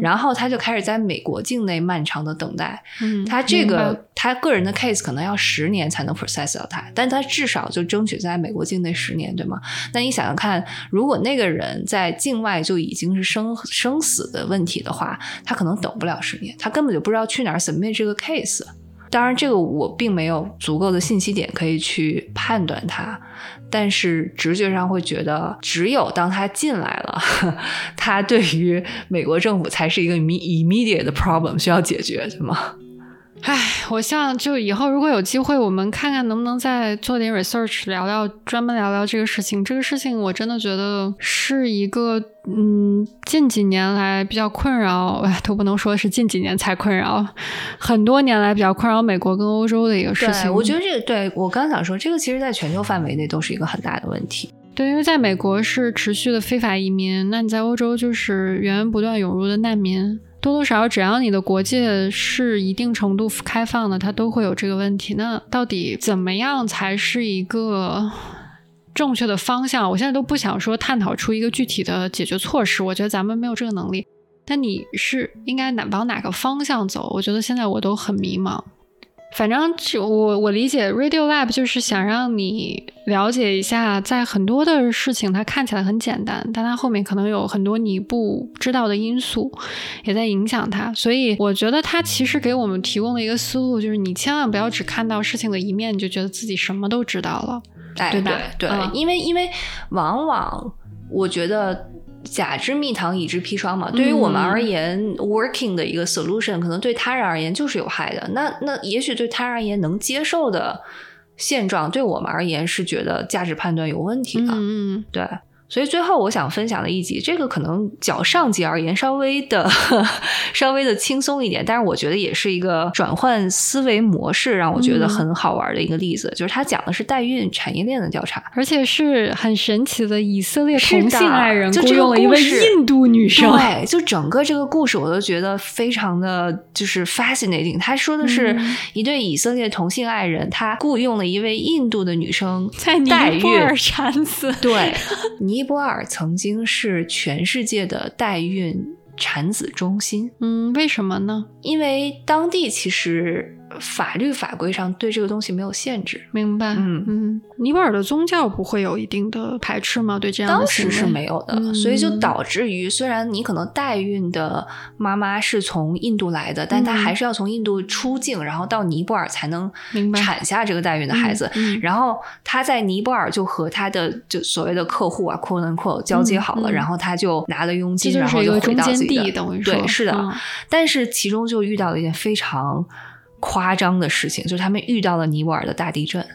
然后他就开始在美国境内漫长的等待。他这个他个人的 case 可能要十年才能 process 到他，但他至少就争取在美国境内十年，对吗？那你想想看，如果那个人在境外就已经是生生死的问题的话，他可能等不了十年，他根本就不知道去哪儿 submit 这个 case。当然，这个我并没有足够的信息点可以去判断它。但是直觉上会觉得，只有当他进来了，他对于美国政府才是一个 immediate 的 problem 需要解决，对吗？唉，我希望就以后如果有机会，我们看看能不能再做点 research，聊聊专门聊聊这个事情。这个事情我真的觉得是一个，嗯，近几年来比较困扰，哎，都不能说是近几年才困扰，很多年来比较困扰美国跟欧洲的一个事情。我觉得这个，对我刚想说，这个其实在全球范围内都是一个很大的问题。对，因为在美国是持续的非法移民，那你在欧洲就是源源不断涌入的难民。多多少少，只要你的国界是一定程度开放的，它都会有这个问题。那到底怎么样才是一个正确的方向？我现在都不想说探讨出一个具体的解决措施，我觉得咱们没有这个能力。但你是应该哪往哪个方向走？我觉得现在我都很迷茫。反正就我我理解，Radio Lab 就是想让你了解一下，在很多的事情它看起来很简单，但它后面可能有很多你不知道的因素也在影响它。所以我觉得它其实给我们提供了一个思路，就是你千万不要只看到事情的一面，你就觉得自己什么都知道了，对吧？对，因为因为往往我觉得。甲之蜜糖，乙之砒霜嘛。对于我们而言，working 的一个 solution，可能对他人而言就是有害的。那那也许对他人而言能接受的现状，对我们而言是觉得价值判断有问题的。嗯，对。所以最后我想分享的一集，这个可能较上集而言稍微的 稍微的轻松一点，但是我觉得也是一个转换思维模式，让我觉得很好玩的一个例子，就是他讲的是代孕产业链的调查，而且是很神奇的以色列同性爱人雇佣了一位印度女生，对，就整个这个故事我都觉得非常的就是 fascinating。他说的是一对以色列同性爱人，他雇佣了一位印度的女生在尼泊尔产子，对，你。尼泊尔曾经是全世界的代孕产子中心。嗯，为什么呢？因为当地其实。法律法规上对这个东西没有限制，明白？嗯嗯，尼泊尔的宗教不会有一定的排斥吗？对这样的当时是没有的，所以就导致于虽然你可能代孕的妈妈是从印度来的，但她还是要从印度出境，然后到尼泊尔才能产下这个代孕的孩子。然后她在尼泊尔就和她的就所谓的客户啊，quote unquote 交接好了，然后她就拿了佣金，然后就回到自己的对，是的。但是其中就遇到了一件非常。夸张的事情就是他们遇到了尼泊尔的大地震，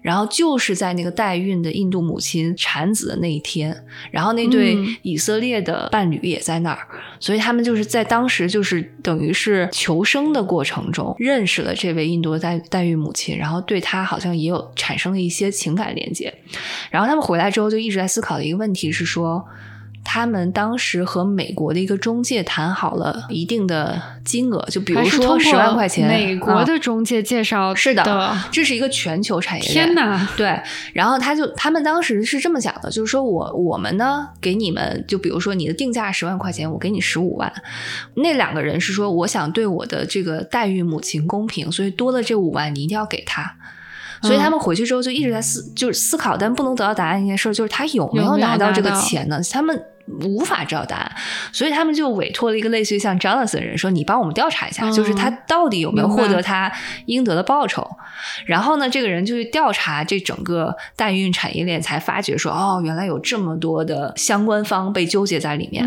然后就是在那个代孕的印度母亲产子的那一天，然后那对以色列的伴侣也在那儿，所以他们就是在当时就是等于是求生的过程中认识了这位印度的代代孕母亲，然后对她好像也有产生了一些情感连接，然后他们回来之后就一直在思考的一个问题是说。他们当时和美国的一个中介谈好了一定的金额，就比如说十万块钱。美国的中介介绍是的，这是一个全球产业链。天哪！对，然后他就他们当时是这么讲的，就是说我我们呢给你们，就比如说你的定价十万块钱，我给你十五万。那两个人是说，我想对我的这个代孕母亲公平，所以多了这五万，你一定要给他。所以他们回去之后就一直在思，就是思考，但不能得到答案一件事，就是他有没有拿到这个钱呢？他们。无法知道答案，所以他们就委托了一个类似于像 Jonathan 的人说：“你帮我们调查一下，就是他到底有没有获得他应得的报酬。”然后呢，这个人就去调查这整个代孕产业链，才发觉说：“哦，原来有这么多的相关方被纠结在里面。”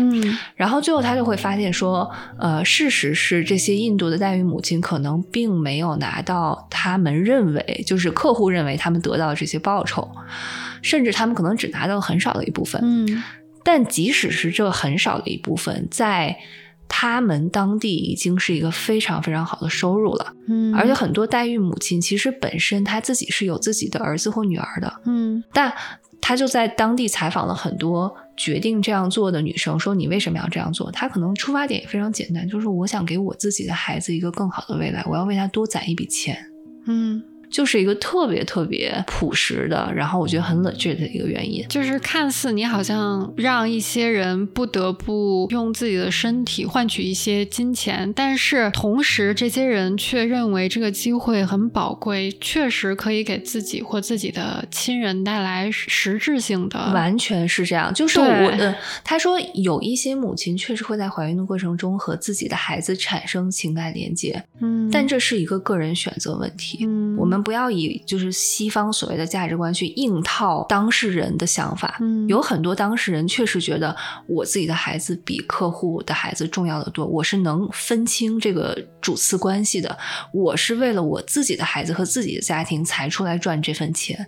然后最后他就会发现说：“呃，事实是这些印度的代孕母亲可能并没有拿到他们认为，就是客户认为他们得到的这些报酬，甚至他们可能只拿到了很少的一部分。”嗯。但即使是这很少的一部分，在他们当地已经是一个非常非常好的收入了。嗯，而且很多代孕母亲其实本身她自己是有自己的儿子或女儿的，嗯但她就在当地采访了很多决定这样做的女生，说你为什么要这样做？她可能出发点也非常简单，就是我想给我自己的孩子一个更好的未来，我要为他多攒一笔钱。嗯，就是一个特别特别朴实的，然后我觉得很 legit 的一个原因。就是看似你好像让一些人不得不用自己的身体换取一些金钱，但是同时这些人却认为这个机会很宝贵，确实可以给自己或自己的亲人带来实质性的。完全是这样，就是我对呃，他说有一些母亲确实会在怀孕的过程中和自己的孩子产生情感连接，嗯，但这是一个个人选择问题。嗯，我们不要以就是西方所谓的价值观去硬套当事人的想法。嗯有很多当事人确实觉得我自己的孩子比客户的孩子重要的多，我是能分清这个主次关系的。我是为了我自己的孩子和自己的家庭才出来赚这份钱，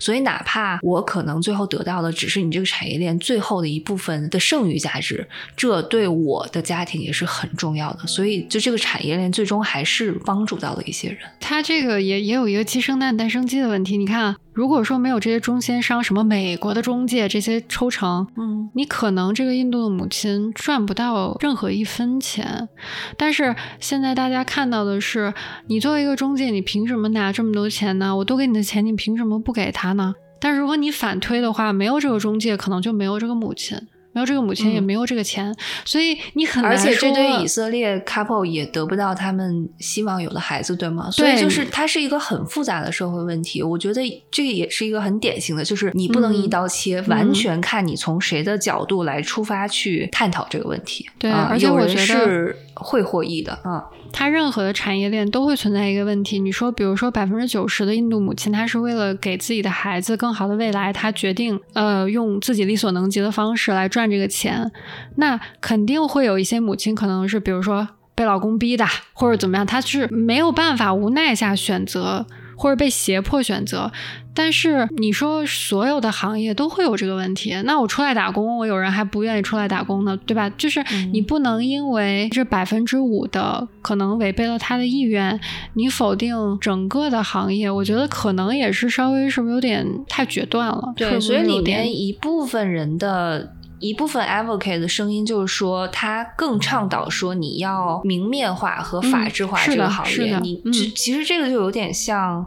所以哪怕我可能最后得到的只是你这个产业链最后的一部分的剩余价值，这对我的家庭也是很重要的。所以，就这个产业链最终还是帮助到了一些人。他这个也也有一个鸡生蛋，蛋生鸡的问题。你看啊，如果说没有这些中间商，什么美国的中介这些抽成，嗯，你可能这个印度的母亲赚不到任何一分钱。但是现在大家看到的是，你作为一个中介，你凭什么拿这么多钱呢？我都给你的钱，你凭什么不给他呢？但如果你反推的话，没有这个中介，可能就没有这个母亲。没有这个母亲，嗯也没有这个钱，所以你很难而且这对说以色列 couple 也得不到他们希望有的孩子，对吗？所以对就是它是一个很复杂的社会问题。我觉得这个也是一个很典型的，就是你不能嗯一刀切，完全看你从谁的角度来出发去探讨这个问题。对啊而且我觉得是会获益的啊。它任何的产业链都会存在一个问题。你说，比如说百分之九十的印度母亲，她是为了给自己的孩子更好的未来，她决定呃用自己力所能及的方式来赚这个钱。那肯定会有一些母亲可能是，比如说被老公逼的，或者怎么样，她是没有办法无奈下选择。或者被胁迫选择，但是你说所有的行业都会有这个问题，那我出来打工，我有人还不愿意出来打工呢，对吧？就是嗯你不能因为这百分之五的可能违背了他的意愿，你否定整个的行业，我觉得可能也是稍微是不是有点太决断了？是对，所以里是有点面一部分人的。一部分 advocate 的声音就是说，他更倡导说你要明面化和法制化这个行业。嗯你就其实这个就有点像，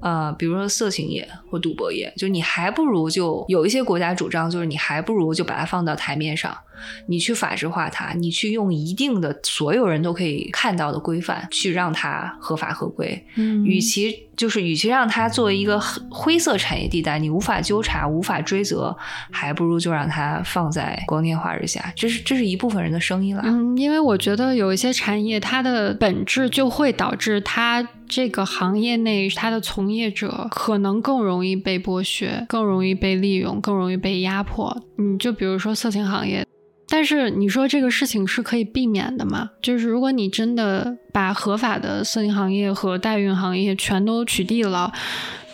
呃，比如说色情业或赌博业，就你还不如就有一些国家主张，就是你还不如就把它放到台面上，你去法制化它，你去用一定的所有人都可以看到的规范去让它合法合规。嗯，与其就是与其让它作为一个灰色产业地带，你无法纠察、无法追责，还不如就让它放在光天化日下。这是这是一部分人的声音了。嗯，因为我觉得有一些产业，它的本质就会导致它这个行业内它的从业者可能更容易被剥削，更容易被利用，更容易被压迫。嗯，就比如说色情行业。但是你说这个事情是可以避免的吗？就是如果你真的把合法的色情行业和代孕行业全都取缔了，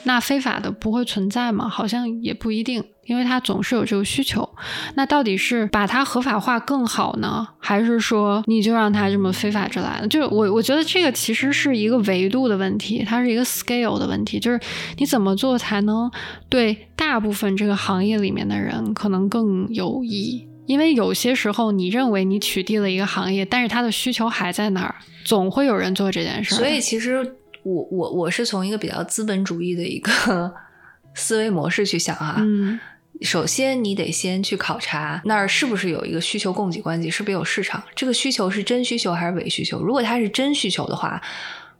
那非法的不会存在吗？好像也不一定，因为它总是有这个需求。那到底是把它合法化更好呢，还是说你就让它这么非法着来呢？就我我觉得这个其实是一个维度的问题，它是一个 scale 的问题，就是你怎么做才能对大部分这个行业里面的人可能更有益。因为有些时候，你认为你取缔了一个行业，但是它的需求还在那儿，总会有人做这件事儿。所以其实我我我是从一个比较资本主义的一个 思维模式去想啊、嗯首先，你得先去考察那儿是不是有一个需求供给关系，是不是有市场？这个需求是真需求还是伪需求？如果它是真需求的话，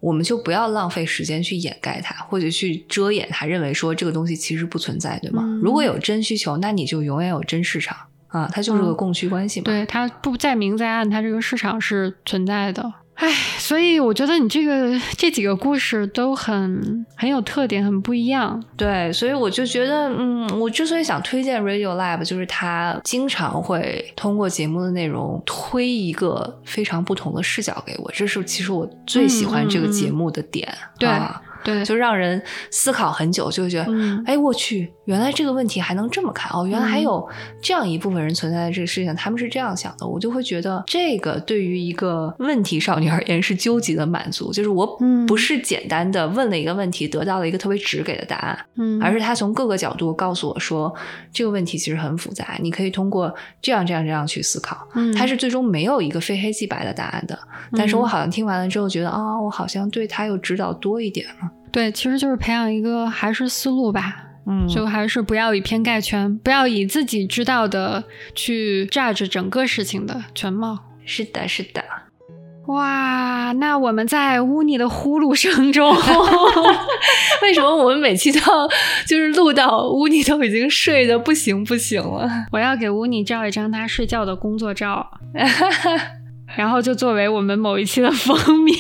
我们就不要浪费时间去掩盖它，或者去遮掩它，认为说这个东西其实不存在，对吗？嗯如果有真需求，那你就永远有真市场啊，它就是个嗯供需关系嘛。对，它不在明在暗，它这个市场是存在的。唉，所以我觉得你这个这几个故事都很很有特点，很不一样。对，所以我就觉得，嗯，我之所以想推荐 Radio Lab，就是它经常会通过节目的内容推一个非常不同的视角给我，这是其实我最喜欢这个节目的点。对啊对，就让人思考很久，就会觉得，嗯。哎，我去，原来这个问题还能这么看哦，原来还嗯有这样一部分人存在的这个事情，他们是这样想的，我就会觉得这个对于一个问题少女而言是究极的满足，就是我嗯不是简单的问了一个问题，得到了一个特别直给的答案，嗯，而是他从各个角度告诉我说，这个问题其实很复杂，你可以通过这样这样这样去思考。嗯。他是最终没有一个非黑即白的答案的，但是我嗯好像听完了之后觉得啊、我好像对他有指导多一点了。对，其实就是培养一个还是思路吧，嗯就还是不要以偏概全，不要以自己知道的去 judge 整个事情的全貌。是的，是的。哇，那我们在乌尼的呼噜声中，为什么我们每期都要就是录到乌尼都已经睡得不行不行了？我要给乌尼照一张他睡觉的工作照，然后就作为我们某一期的封面。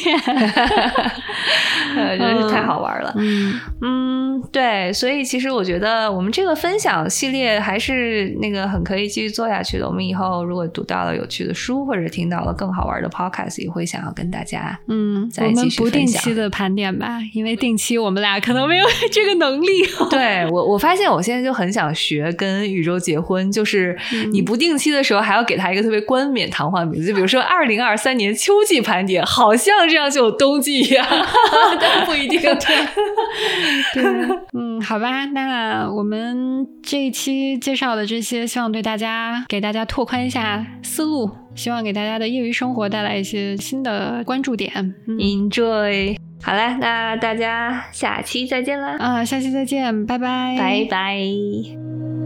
呃，真是太好玩了。嗯嗯，对，所以其实我觉得我们这个分享系列还是那个很可以继续做下去的。我们以后如果读到了有趣的书，或者听到了更好玩的 podcast，也会想要跟大家嗯，再继我们不定期的盘点吧，因为定期我们俩可能没有这个能力。对我，我发现我现在就很想学跟宇宙结婚，就是嗯你不定期的时候还要给他一个特别冠冕堂皇的名字，就比如说二零二三年秋季盘点，好像这样就有冬季一样，但不一定。对，嗯，好吧，那我们这一期介绍的这些，希望对大家给大家拓宽一下思路，希望给大家的业余生活带来一些新的关注点。嗯 Enjoy。好了，那大家下期再见啦，啊，下期再见，拜拜，拜拜。